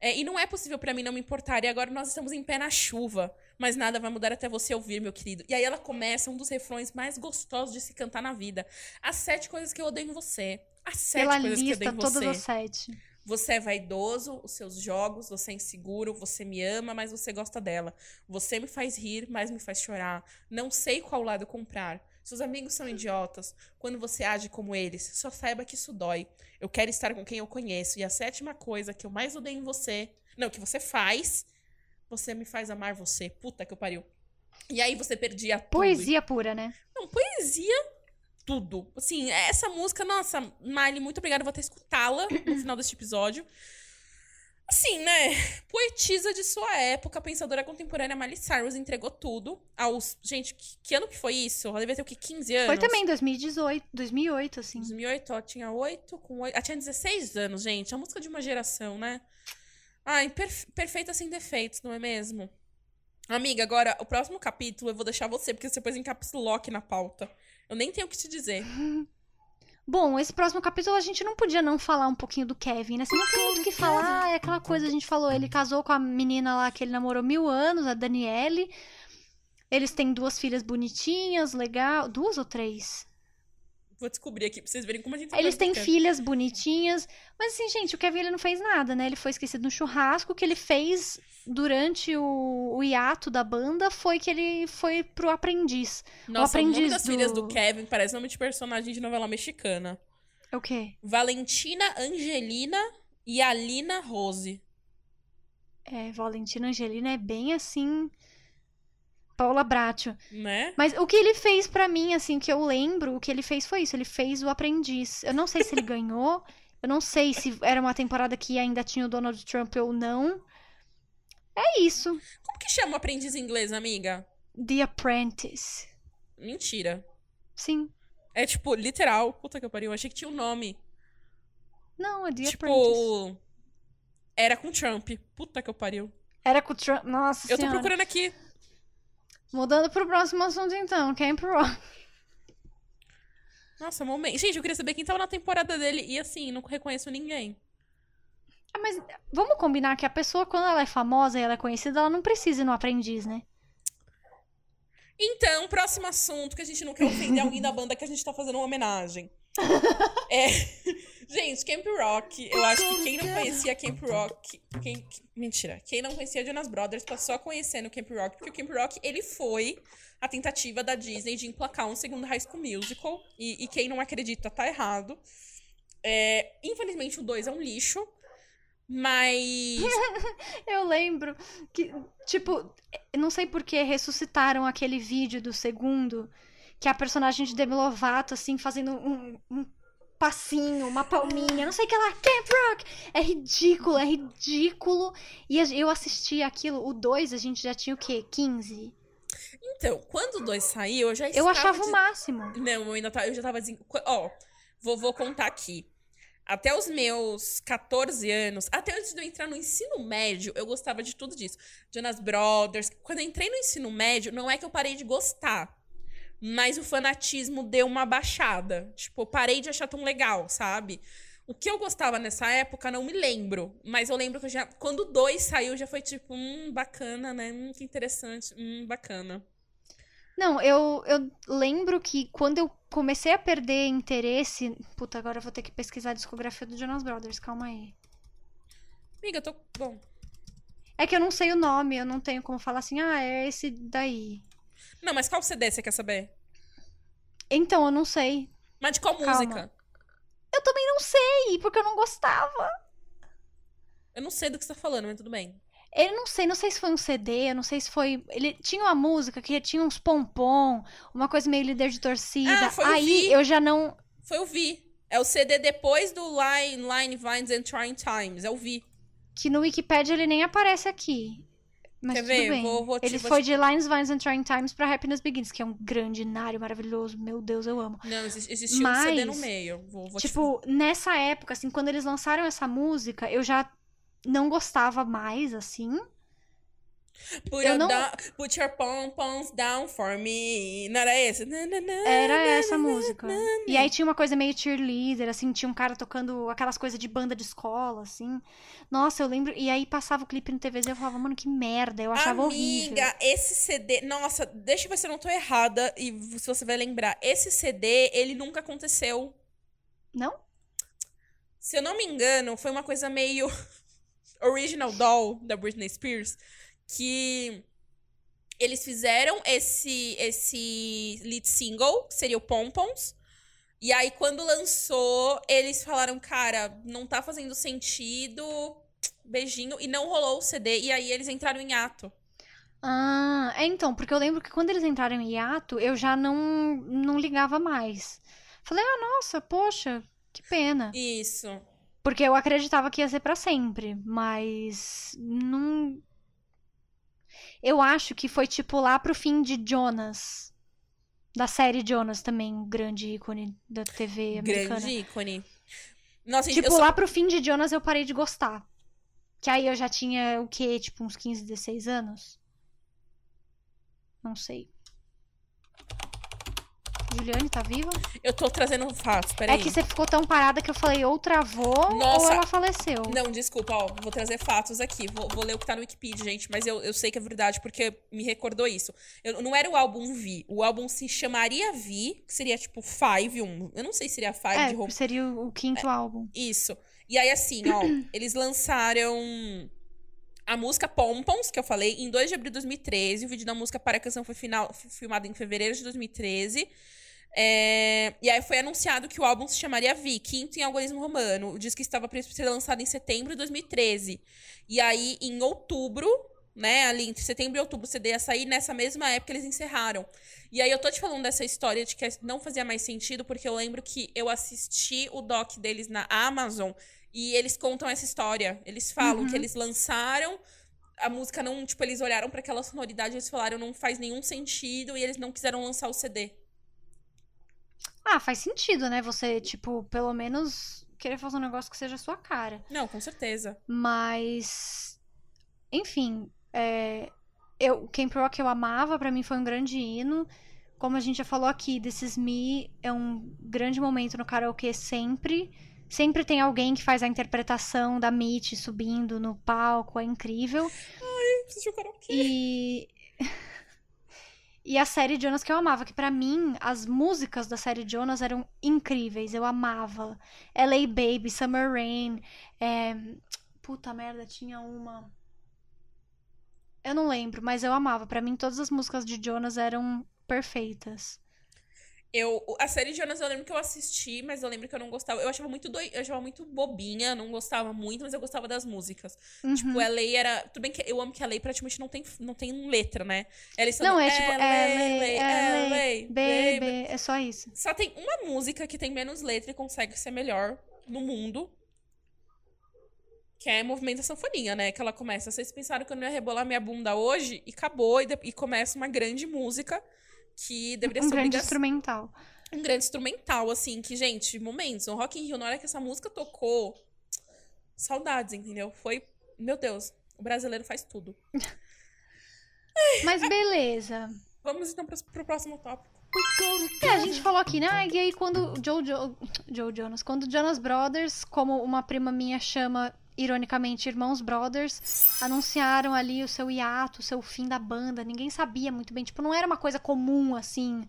É, e não é possível pra mim não me importar. E agora nós estamos em pé na chuva. Mas nada vai mudar até você ouvir, meu querido. E aí ela começa um dos refrões mais gostosos de se cantar na vida. As sete coisas que eu odeio em você. As sete Pela coisas que eu odeio lista, em todas você. as sete. Você é vaidoso, os seus jogos, você é inseguro, você me ama, mas você gosta dela. Você me faz rir, mas me faz chorar. Não sei qual lado comprar. Seus amigos são idiotas. Quando você age como eles, só saiba que isso dói. Eu quero estar com quem eu conheço. E a sétima coisa que eu mais odeio em você. Não, que você faz. Você me faz amar você. Puta que eu pariu. E aí você perdia tudo. Poesia pura, né? Não, poesia, tudo. Assim, essa música, nossa, Miley, muito obrigada, eu vou até escutá-la no final deste episódio. Assim, né? Poetisa de sua época, pensadora contemporânea Miley Cyrus entregou tudo aos. Gente, que, que ano que foi isso? Ela devia ter o quê? 15 anos? Foi também 2018, 2008, assim. 2008, ela tinha 8, com 8. Ela tinha 16 anos, gente. A música de uma geração, né? Ai, perfe- perfeita sem defeitos, não é mesmo? Amiga, agora, o próximo capítulo eu vou deixar você, porque você pôs em caps lock na pauta. Eu nem tenho o que te dizer. Bom, esse próximo capítulo a gente não podia não falar um pouquinho do Kevin, né? Você não tem muito o que falar, é aquela coisa, a gente falou, ele casou com a menina lá que ele namorou mil anos, a Daniele. Eles têm duas filhas bonitinhas, legal. Duas ou três? Vou descobrir aqui pra vocês verem como a gente Eles têm filhas bonitinhas. Mas assim, gente, o Kevin ele não fez nada, né? Ele foi esquecido no churrasco. O que ele fez durante o, o hiato da banda foi que ele foi pro aprendiz. Nossa, o nome aprendiz das do- filhas do Kevin parece nome de personagem de novela mexicana. O quê? Valentina Angelina e Alina Rose. É, Valentina Angelina é bem assim. Paula Bracho. Né? Mas o que ele fez pra mim, assim, que eu lembro, o que ele fez foi isso. Ele fez o aprendiz. Eu não sei se ele ganhou. Eu não sei se era uma temporada que ainda tinha o Donald Trump ou não. É isso. Como que chama o aprendiz em inglês, amiga? The Apprentice. Mentira. Sim. É tipo, literal. Puta que eu pariu. Eu achei que tinha um nome. Não, é The Apprentice. tipo. Era com Trump. Puta que eu pariu. Era com o Trump. Nossa Eu tô senhora. procurando aqui. Mudando pro próximo assunto, então. Camp Rock. Nossa, momento. Gente, eu queria saber quem tava na temporada dele. E assim, não reconheço ninguém. Ah, mas vamos combinar que a pessoa, quando ela é famosa e ela é conhecida, ela não precisa ir no aprendiz, né? Então, próximo assunto, que a gente não quer ofender alguém da banda que a gente tá fazendo uma homenagem. É. Gente, Camp Rock. Eu acho que quem não conhecia Camp Rock. Quem, que- mentira. Quem não conhecia Jonas Brothers passou a conhecer no Camp Rock, porque o Camp Rock, ele foi a tentativa da Disney de emplacar um segundo High School Musical. E, e quem não acredita tá errado. É, infelizmente o 2 é um lixo. Mas. Eu lembro que, tipo, não sei por que ressuscitaram aquele vídeo do segundo, que é a personagem de Demi Lovato, assim, fazendo um, um passinho, uma palminha, não sei o que lá, Camp Rock! É ridículo, é ridículo. E eu assisti aquilo, o 2 a gente já tinha o quê? 15? Então, quando o 2 saiu, eu já Eu achava de... o máximo. Não, eu ainda tava, eu já tava. Ó, vou, vou contar aqui. Até os meus 14 anos, até antes de eu entrar no ensino médio, eu gostava de tudo disso. Jonas Brothers. Quando eu entrei no ensino médio, não é que eu parei de gostar. Mas o fanatismo deu uma baixada. Tipo, eu parei de achar tão legal, sabe? O que eu gostava nessa época, não me lembro. Mas eu lembro que eu já. Quando o 2 saiu, já foi tipo, hum, bacana, né? Hum, que interessante. Hum, bacana. Não, eu, eu lembro que quando eu comecei a perder interesse. Puta, agora eu vou ter que pesquisar a discografia do Jonas Brothers, calma aí. Amiga, eu tô. Bom. É que eu não sei o nome, eu não tenho como falar assim, ah, é esse daí. Não, mas qual CD você quer saber? Então, eu não sei. Mas de qual Calma. música? Eu também não sei, porque eu não gostava. Eu não sei do que você tá falando, mas tudo bem. Ele não sei, não sei se foi um CD, eu não sei se foi. Ele tinha uma música que tinha uns pompom, uma coisa meio líder de torcida. Ah, Aí eu já não. Foi o Vi. É o CD depois do Line, Line Vines and Trying Times. É o Vi. Que no Wikipedia ele nem aparece aqui. Mas Quer tudo ver? Bem. Vou, vou ele vou foi de Lines, Vines and Trying Times pra Happiness Begins, que é um grande nário maravilhoso. Meu Deus, eu amo. Não, existia Mas, um CD no meio. Vou, vou tipo, te... nessa época, assim, quando eles lançaram essa música, eu já não gostava mais, assim. Put, eu não... down, put your pom-poms down for me. Não era esse? Era essa música. E aí tinha uma coisa meio cheerleader, assim, tinha um cara tocando aquelas coisas de banda de escola, assim. Nossa, eu lembro. E aí passava o clipe no TVZ e eu falava, mano, que merda. Eu achava Amiga, horrível. Amiga, esse CD. Nossa, deixa eu ver se eu não tô errada e se você vai lembrar. Esse CD, ele nunca aconteceu. Não? Se eu não me engano, foi uma coisa meio. Original Doll da Britney Spears que eles fizeram esse esse lead single, que seria o Pompons. E aí, quando lançou, eles falaram, cara, não tá fazendo sentido, beijinho, e não rolou o CD, e aí eles entraram em ato. Ah, é então, porque eu lembro que quando eles entraram em ato, eu já não, não ligava mais. Falei, ah, nossa, poxa, que pena. Isso. Porque eu acreditava que ia ser para sempre, mas não eu acho que foi tipo lá pro fim de Jonas. Da série Jonas também, grande ícone da TV americana. Grande ícone. Nossa, tipo, só... lá pro fim de Jonas eu parei de gostar. Que aí eu já tinha o quê? Tipo, uns 15, 16 anos? Não sei. Juliane tá viva? Eu tô trazendo fatos, peraí. É que você ficou tão parada que eu falei ou travou Nossa. ou ela faleceu. Não, desculpa, ó, vou trazer fatos aqui. Vou, vou ler o que tá no Wikipedia, gente, mas eu, eu sei que é verdade porque me recordou isso. Eu, não era o álbum Vi, o álbum se chamaria Vi, que seria tipo Five, um. Eu não sei se seria Five é, de roupa. Seria o quinto é, álbum. Isso. E aí, assim, ó, eles lançaram a música Pompons, que eu falei, em 2 de abril de 2013. O vídeo da música para a canção foi, final, foi filmado em fevereiro de 2013. É, e aí foi anunciado que o álbum se chamaria Vi, quinto em algoritmo romano. O disco estava previsto para ser lançado em setembro de 2013. E aí, em outubro, né, ali entre setembro e outubro, o CD ia sair, nessa mesma época eles encerraram. E aí eu tô te falando dessa história de que não fazia mais sentido, porque eu lembro que eu assisti o doc deles na Amazon e eles contam essa história. Eles falam uhum. que eles lançaram a música não, tipo, eles olharam para aquela sonoridade e eles falaram não faz nenhum sentido e eles não quiseram lançar o CD. Ah, faz sentido, né? Você, tipo, pelo menos querer fazer um negócio que seja a sua cara. Não, com certeza. Mas. Enfim, é, eu, Camp Rock eu amava, para mim foi um grande hino. Como a gente já falou aqui, This Is Me é um grande momento no karaokê sempre. Sempre tem alguém que faz a interpretação da Mitch subindo no palco, é incrível. Ai, preciso de um karaokê. E. E a série Jonas que eu amava, que para mim as músicas da série Jonas eram incríveis, eu amava. LA Baby, Summer Rain, é... puta merda, tinha uma. Eu não lembro, mas eu amava. Para mim todas as músicas de Jonas eram perfeitas. Eu, a série Jonas eu lembro que eu assisti, mas eu lembro que eu não gostava. Eu achava muito doi, eu achava muito bobinha, não gostava muito, mas eu gostava das músicas. Uhum. Tipo, a Lei era. Tudo bem que eu amo que a Lei praticamente não tem, não tem letra, né? Ela está Não, é tipo, é Lei, é Lei, lei, baby. baby, é só isso. Só tem uma música que tem menos letra e consegue ser melhor no mundo. Que é Movimento da Sanfoninha, né? Que ela começa. Vocês pensaram que eu não ia rebolar minha bunda hoje? E acabou. E, de- e começa uma grande música que deveria Um ser grande obrigação instrumental. um grande instrumental, assim, que, gente, momentos. No Rock in Rio, na hora que essa música tocou, saudades, entendeu? Foi, meu Deus, o brasileiro faz tudo. Mas beleza. Vamos então pro, pro próximo tópico. É, a gente falou aqui, né? E aí quando o Joe, Joe, Joe Jonas, quando o Jonas Brothers, como uma prima minha chama ironicamente Irmãos Brothers, anunciaram ali o seu hiato, o seu fim da banda. Ninguém sabia muito bem, tipo, não era uma coisa comum assim.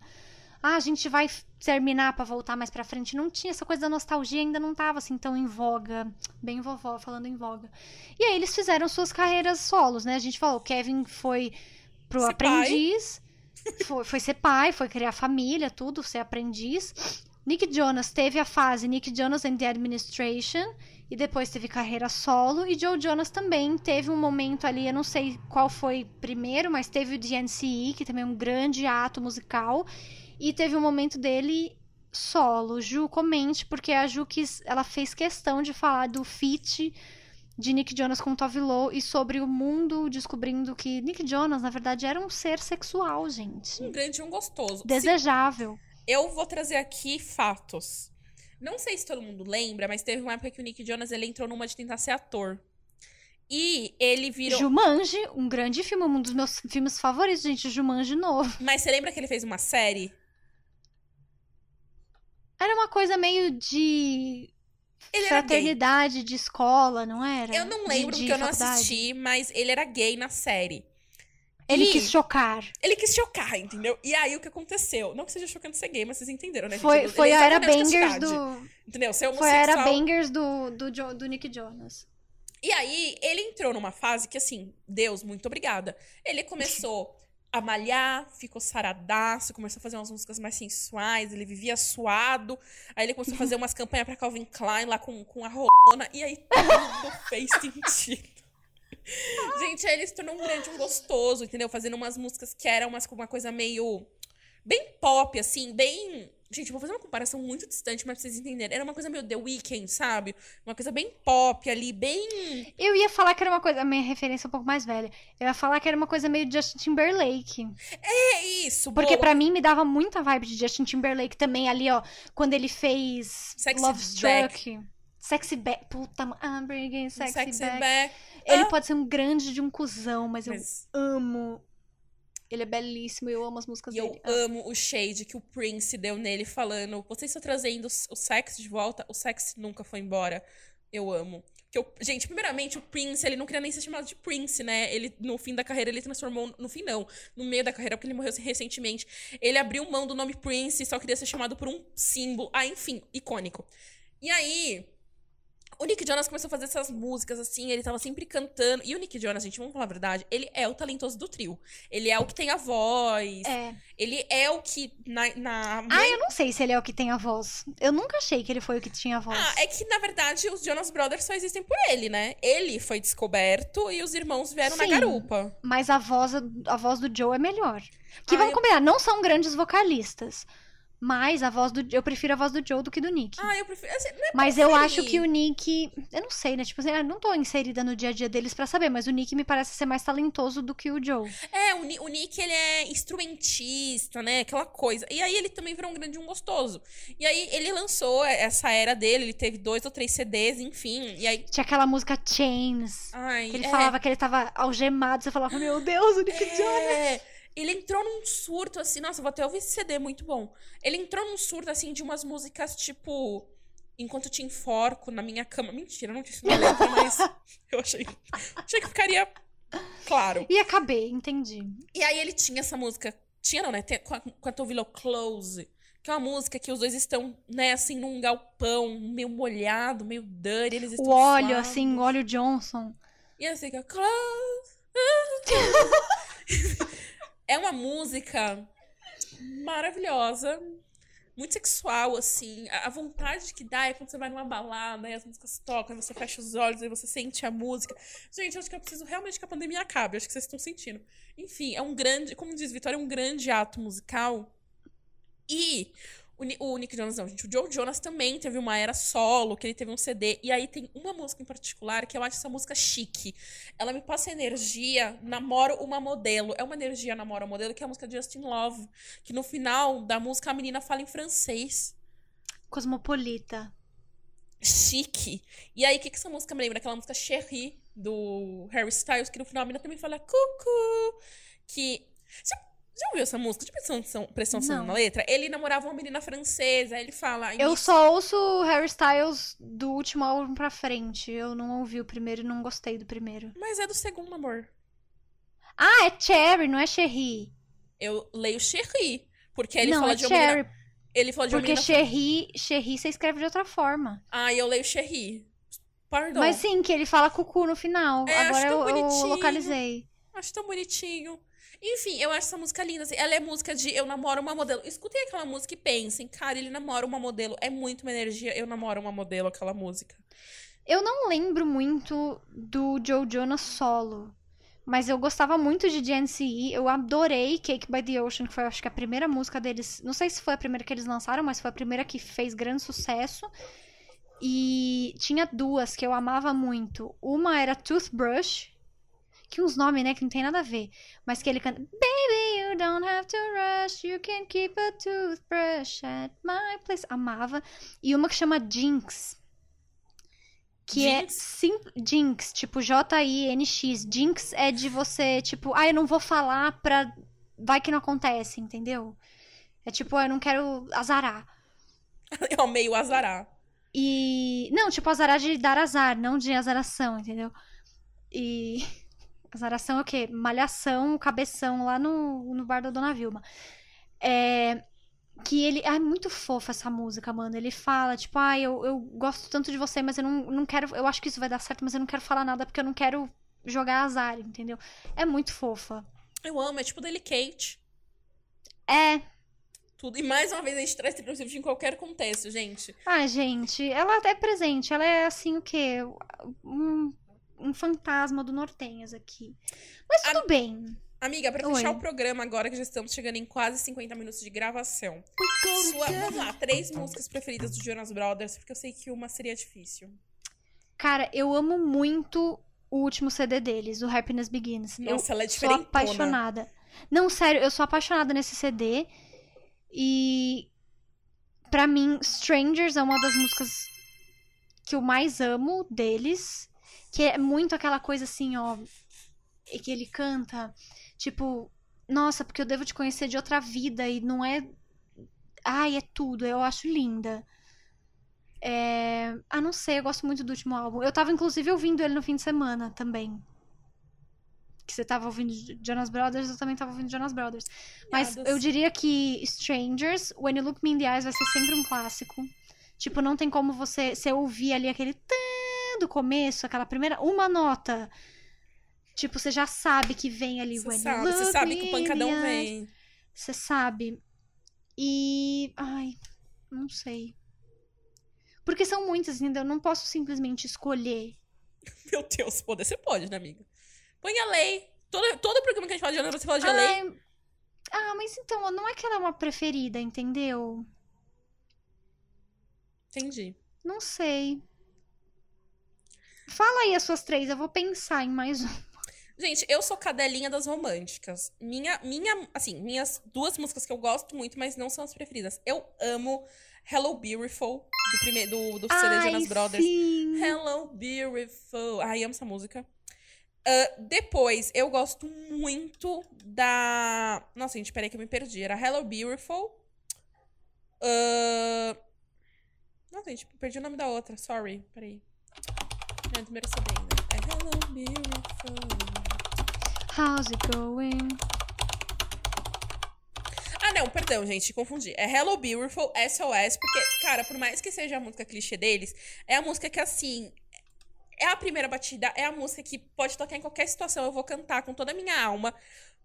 Ah, a gente vai terminar pra voltar mais pra frente. Não tinha essa coisa da nostalgia, ainda não tava assim tão em voga, bem vovó falando em voga. E aí eles fizeram suas carreiras solos, né? A gente falou, o Kevin foi pro Ser aprendiz, foi, foi ser pai, foi criar família, tudo, ser aprendiz. Nick Jonas teve a fase Nick Jonas and the Administration e depois teve carreira solo e Joe Jonas também teve um momento ali, eu não sei qual foi primeiro, mas teve o DNCE, que também é um grande ato musical, e teve um momento dele solo. Ju, comente, porque a Ju quis, ela fez questão de falar do feat de Nick Jonas com Tove Lo e sobre o mundo descobrindo que Nick Jonas, na verdade, era um ser sexual, gente. Um grande um gostoso. Se- Desejável. Eu vou trazer aqui fatos. Não sei se todo mundo lembra, mas teve uma época que o Nick Jonas ele entrou numa de tentar ser ator. E ele virou. Jumanji, um grande filme, um dos meus filmes favoritos, gente, Jumanji novo. Mas você lembra que ele fez uma série? Era uma coisa meio de Ele fraternidade de escola, não era? Eu não De- lembro de porque eu não faculdade. assisti, mas ele era gay na série. Ele E quis chocar. Ele quis chocar, entendeu? E aí o que aconteceu? Não que seja chocante ser gay, mas vocês entenderam, né? gente? Foi, Ele- foi a era bangers do. Entendeu? Ser Foi a era homossexual. bangers do, do, Jo- do Nick Jonas. E aí, ele entrou numa fase que, assim, Deus, muito obrigada. Ele começou a malhar, ficou saradaço, começou a fazer umas músicas mais sensuais, ele vivia suado. Aí ele começou a fazer umas campanhas pra Calvin Klein lá com, com a rolona. E aí tudo fez sentido. Gente, aí ele se tornou um grande, um gostoso, entendeu? Fazendo umas músicas que eram umas, uma coisa meio. bem pop, assim, bem. Gente, eu vou fazer uma comparação muito distante, mas pra vocês entenderem. Era uma coisa meio The Weeknd, sabe? Uma coisa bem pop ali, bem. Eu ia falar que era uma coisa. A minha referência é um pouco mais velha. Eu ia falar que era uma coisa meio Justin Timberlake. É isso, Porque boa. pra mim me dava muita vibe de Justin Timberlake também ali, ó. Quando ele fez Sexy Love. Struck. Sexy Back. Puta, I'm bringing sexy, Sexy back. Back. Ele Ah. pode ser um grande de um cuzão, mas, Mas eu amo. Ele é belíssimo, eu amo as músicas e eu dele. amo o shade que o Prince deu nele falando: vocês estão trazendo o sexo de volta, o sexo nunca foi embora. Eu amo. Que eu, gente, primeiramente, o Prince, ele não queria nem ser chamado de Prince, né? Ele, no fim da carreira, ele transformou. No fim, não. No meio da carreira, porque ele morreu recentemente. Ele abriu mão do nome Prince e só queria ser chamado por um símbolo. Ah, enfim, icônico. E aí. O Nick Jonas começou a fazer essas músicas assim, ele tava sempre cantando. E o Nick Jonas, gente, vamos falar a verdade, ele é o talentoso do trio. Ele é o que tem a voz. É. Ele é o que na, na Ah, eu não sei se ele é o que tem a voz. Eu nunca achei que ele foi o que tinha a voz. Ah, é que na verdade os Jonas Brothers só existem por ele, né? Ele foi descoberto e os irmãos vieram na Sim. garupa. Mas a voz, a voz do Joe é melhor. Que Ah, vamos eu- combinar, não são grandes vocalistas. Mas a voz do. Eu prefiro a voz do Joe do que do Nick. Ah, eu prefiro. Assim, é Mas eu acho que o Nick. Eu não sei, né? Tipo assim, eu não tô inserida no dia a dia deles pra saber, mas o Nick me parece ser mais talentoso do que o Joe. É, o, o Nick, ele é instrumentista, né? Aquela coisa. E aí ele também virou um grande um gostoso. E aí ele lançou essa era dele, ele teve dois ou três CDs, enfim. E aí. Tinha aquela música Chains. Ai, Que ele é. falava que ele tava algemado. Você falava, meu Deus, o Nick Jonas. Ele entrou num surto, assim, nossa, vou até ouvir esse CD, muito bom. Ele entrou num surto, assim, de umas músicas, tipo, Enquanto Te Enforco na Minha Cama. Mentira, não disse letra, mas eu achei, achei que ficaria claro. E acabei, entendi. E aí ele tinha essa música, tinha não, né, tem, com a, com a Tovilo Close, que é uma música que os dois estão, né, assim, num galpão, meio molhado, meio dirty, eles estão O óleo, suados. assim, o óleo Johnson. E assim, close. é uma música maravilhosa. muito sexual, assim. A, vontade que dá é quando você vai numa balada e as músicas tocam, e você fecha os olhos e você sente a música. Gente, acho que eu preciso realmente que a pandemia acabe. Acho que vocês estão sentindo. Enfim, é um grande, como diz Vitória, é um grande ato musical. E o, o Nick Jonas, não, gente. O Joe Jonas também teve uma era solo, que ele teve um CD. E aí tem uma música em particular que eu acho essa música chique. Ela me passa energia, namoro uma modelo. É uma energia, namoro uma modelo, que é a música de Justin Love. Que no final da música a menina fala em francês. Cosmopolita. Chique. E aí, o que, que essa música me lembra? Aquela música Cherry, do Harry Styles, que no final a menina também fala cucu. Que. Já, já ouviu essa música? Já prestou atenção, prestou atenção Não. na letra? Ele namorava uma menina francesa, ele fala. Eu "Isso- só ouço Harry Styles do último álbum pra frente. Eu não ouvi o primeiro e não gostei do primeiro. Mas é do segundo, amor. Ah, é Cherry, não é Cherry. Eu leio Cherry. Porque ele não, fala é de uma menina. Ele fala de uma Porque menina. Cherry, Cherry você escreve de outra forma. Ah, eu leio Cherry. Pardon. Mas sim, que ele fala cucu no final. É, Agora eu, eu localizei. Acho tão bonitinho. Enfim, eu acho essa música linda. assim. Ela é música de Eu Namoro Uma Modelo. Escutem aquela música e pensem, cara, ele namora uma modelo. É muito uma energia. Eu namoro uma modelo, aquela música. Eu não lembro muito do Joe Jonas solo. Mas eu gostava muito de GNCE. Eu adorei Cake by the Ocean, que foi, acho que, a primeira música deles. Não sei se foi a primeira que eles lançaram, mas foi a primeira que fez grande sucesso. E tinha duas que eu amava muito. Uma era Toothbrush, que uns nomes, né, que não tem nada a ver. Mas que ele canta Baby, you don't have to rush, you can keep a toothbrush at my place. Amava. E uma que chama Jinx. Que é Jinx? sim, Jinx, tipo J-I-N-X. Jinx é de você, tipo, ah, eu não vou falar pra. Vai que não acontece, entendeu? É tipo, ah, eu não quero azarar. Eu amei o Azará. E. Não, tipo, azarar de dar azar, não de azaração, entendeu? E. Azaração é o quê? Malhação, cabeção lá no, no bar da Dona Vilma. É. Que ele. Ah, é muito fofa essa música, mano. Ele fala, tipo, ah, eu, eu gosto tanto de você, mas eu não, não quero. Eu acho que isso vai dar certo, mas eu não quero falar nada porque eu não quero jogar azar, entendeu? É muito fofa. Eu amo, é tipo Delicate. É. Tudo. E mais uma vez a gente traz Swift em qualquer contexto, gente. Ah, gente, ela é presente. Ela é assim, o quê? Um, um fantasma do Nortenhas aqui. Mas tudo bem. Amiga, pra Oi. fechar o programa agora, que já estamos chegando em quase 50 minutos de gravação. Sua, vamos lá, três músicas preferidas do Jonas Brothers, porque eu sei que uma seria difícil. Cara, eu amo muito o último CD deles, o Happiness Begins. Nossa, eu ela é sou diferentona. apaixonada. Não, sério, eu sou apaixonada nesse CD. E pra mim, Strangers é uma das músicas que eu mais amo deles, que é muito aquela coisa assim, ó, e que ele canta, tipo, nossa, porque eu devo te conhecer de outra vida e não é Ai, é tudo, eu acho linda. É... Ah, não sei, eu gosto muito do último álbum. Eu tava, inclusive, ouvindo ele no fim de semana também. Que você tava ouvindo Jonas Brothers, eu também tava ouvindo Jonas Brothers. Mas eu diria que Strangers, When You Look Me in the Eyes vai ser sempre um clássico. Tipo, não tem como você, você ouvir ali aquele tã do começo, aquela primeira, uma nota. Tipo, você já sabe que vem ali Você When sabe, você sabe que o pancadão Eyes. vem. Você sabe. E. Ai, não sei. Porque são muitas, entendeu? Eu não posso simplesmente escolher. Meu Deus, poder você pode, né, amiga? Põe a lei. Todo, todo programa que a gente fala de Jonas, você fala de lei. Ai, ah, mas então, não é que ela é uma preferida, entendeu? Entendi. Não sei. Fala aí as suas três, eu vou pensar em mais um. Gente, eu sou cadelinha das românticas. Minha, minha, assim, minhas duas músicas que eu gosto muito, mas não são as preferidas. Eu amo Hello Beautiful, do, primeiro, do, do CD Jonas Brothers. sim. Hello Beautiful. Ai, amo essa música. Ah, depois, eu gosto muito da. Nossa, gente, peraí que eu me perdi. Era Hello Beautiful. Ah, Nossa, gente, perdi o nome da outra. Sorry, peraí. Do primeiro ainda. É Hello Beautiful. How's it going? Ah, não, perdão, gente, confundi. É Hello Beautiful, SOS, porque, cara, por mais que seja a música clichê deles, é a música que, assim, é a primeira batida, é a música que pode tocar em qualquer situação, eu vou cantar com toda a minha alma.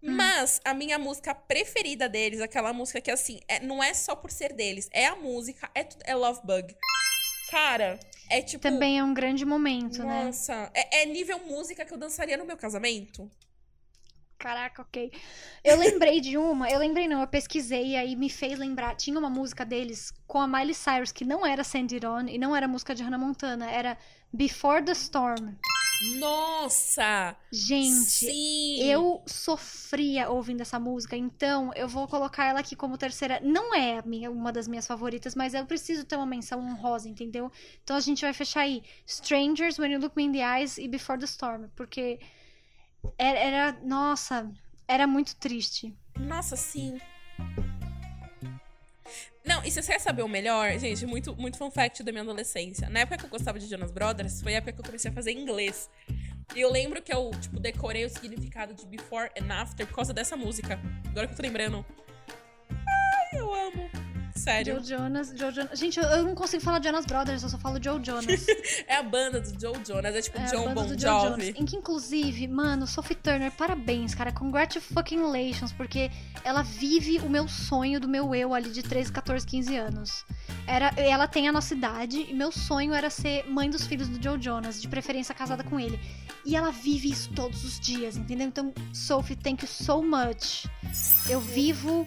Mas a minha música preferida deles, aquela música que assim, é, não é só por ser deles, é a música, é, é Love Bug. Cara, é tipo. Também é um grande momento, né? Nossa, é, é nível música que eu dançaria no meu casamento. Caraca, ok. Eu lembrei de uma, eu lembrei não, eu pesquisei e aí me fez lembrar. Tinha uma música deles com a Miley Cyrus que não era Send It On e não era música de Hannah Montana, era Before the Storm. Nossa! Gente, Sim! eu sofria ouvindo essa música, então eu vou colocar ela aqui como terceira. Não é minha- uma das minhas favoritas, mas eu preciso ter uma menção honrosa, entendeu? Então a gente vai fechar aí Strangers, When You Look Me in the Eyes e Before the Storm, porque era, era nossa, era muito triste. Nossa, sim. Não, e se você quer saber o melhor, gente, muito, muito fun fact da minha adolescência. Na época que eu gostava de Jonas Brothers, foi a época que eu comecei a fazer inglês. E eu lembro que eu, tipo, decorei o significado de before and after por causa dessa música. Agora que eu tô lembrando. Ai, eu amo. Sério. Joe Jonas, Joe Jonas. Gente, eu, eu não consigo falar Jonas Brothers, eu só falo Joe Jonas. É a banda do Joe Jonas, é tipo É a John banda Bon do Joe Jonas. Jovi. Em que, inclusive, mano, Sophie Turner, parabéns, cara. Congratulations, porque ela vive o meu sonho do meu eu ali de 13, 14, 15 anos. Era, ela tem a nossa idade e meu sonho era ser mãe dos filhos do Joe Jonas, de preferência casada com ele. E ela vive isso todos os dias, entendeu? Então, Sophie, thank you so much. Eu vivo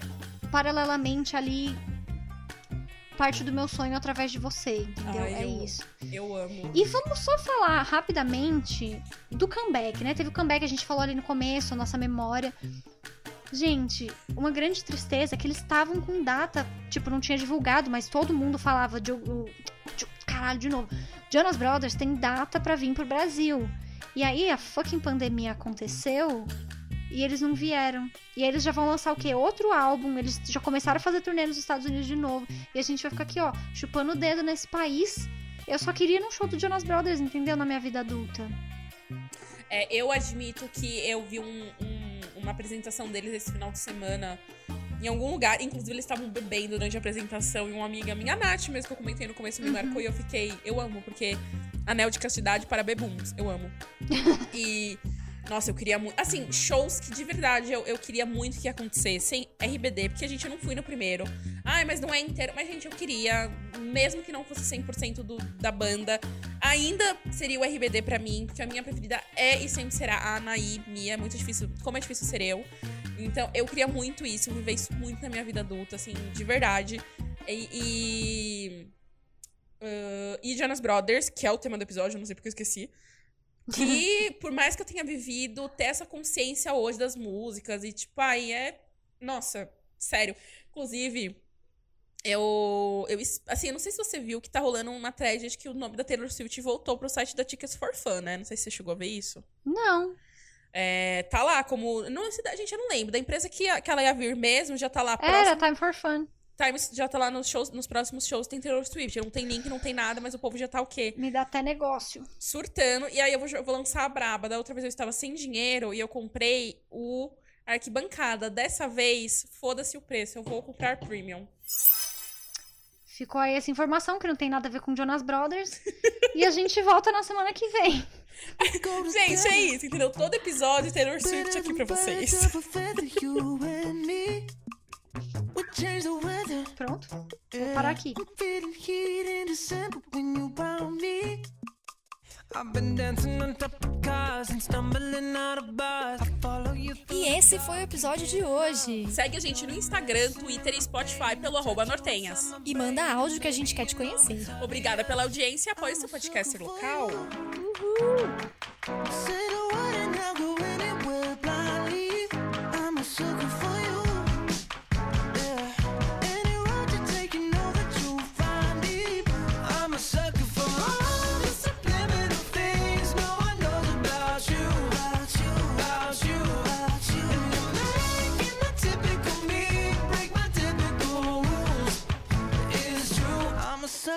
paralelamente ali parte do meu sonho através de você, entendeu? Ai, é eu- isso. Eu amo. E vamos só falar rapidamente do comeback, né? Teve o comeback, a gente falou ali no começo, a nossa memória. Gente, uma grande tristeza é que eles estavam com data, tipo, não tinha divulgado, mas todo mundo falava de. de- caralho, de novo. Jonas Brothers tem data pra vir pro Brasil. E aí a fucking pandemia aconteceu e eles não vieram. E aí eles já vão lançar o quê? Outro álbum, eles já começaram a fazer turnê nos Estados Unidos de novo. E a gente vai ficar aqui, ó, chupando o dedo nesse país. Eu só queria ir num show do Jonas Brothers, entendeu? Na minha vida adulta. É, eu admito que eu vi um- um- uma apresentação deles esse final de semana em algum lugar. Inclusive, eles estavam bebendo durante a apresentação e uma amiga minha, a Nath, mesmo que eu comentei no começo, me marcou e eu fiquei. Eu amo, porque anel de castidade para bebuns. Eu amo. e. Nossa, eu queria muito. Assim, shows que de verdade eu, eu queria muito que acontecessem. RBD, porque a gente não fui no primeiro. Ai, mas não é inteiro. Mas, gente, eu queria, mesmo que não fosse 100% do, da banda, ainda seria o RBD pra mim, porque a minha preferida é e sempre será a Anaí, Mia. É muito difícil. Como é difícil ser eu. Então, eu queria muito isso, viver isso muito na minha vida adulta, assim, de verdade. E. E, ah, e Jonas Brothers, que é o tema do episódio, não sei porque eu esqueci. Que, por mais que eu tenha vivido, ter essa consciência hoje das músicas e, tipo, aí é. Nossa, sério. Inclusive, eu, eu. Assim, eu não sei se você viu que tá rolando uma thread de que o nome da Taylor Swift voltou pro site da Tickets for Fun, né? Não sei se você chegou a ver isso. Não. É, tá lá como. Não, gente, eu não lembro. Da empresa que, que ela ia vir mesmo, já tá lá. Era Próximo, Time for Fun. Times já tá lá nos, shows, nos próximos shows, tem Taylor Swift. Não tem link, não tem nada, mas o povo já tá o quê? Me dá até negócio. surtando. E aí eu vou, jo- vou lançar a braba. Da outra vez eu estava sem dinheiro e eu comprei o arquibancada. Dessa vez, foda-se o preço, eu vou comprar premium. Ficou aí essa informação que não tem nada a ver com Jonas Brothers. e a gente volta na semana que vem. Gente, é isso, entendeu? Todo episódio Taylor Swift aqui pra vocês. Pronto? Vou parar aqui. I've been dancing on top of cars and stumbling out of bars. I follow you through E esse foi o episódio de hoje. Segue a gente no Instagram, Twitter e Spotify pelo arroba Nortenhas. E manda áudio que a gente quer te conhecer. Obrigada pela audiência e apoie seu podcast local. Say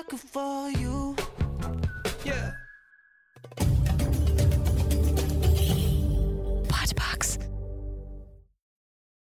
Looking for you.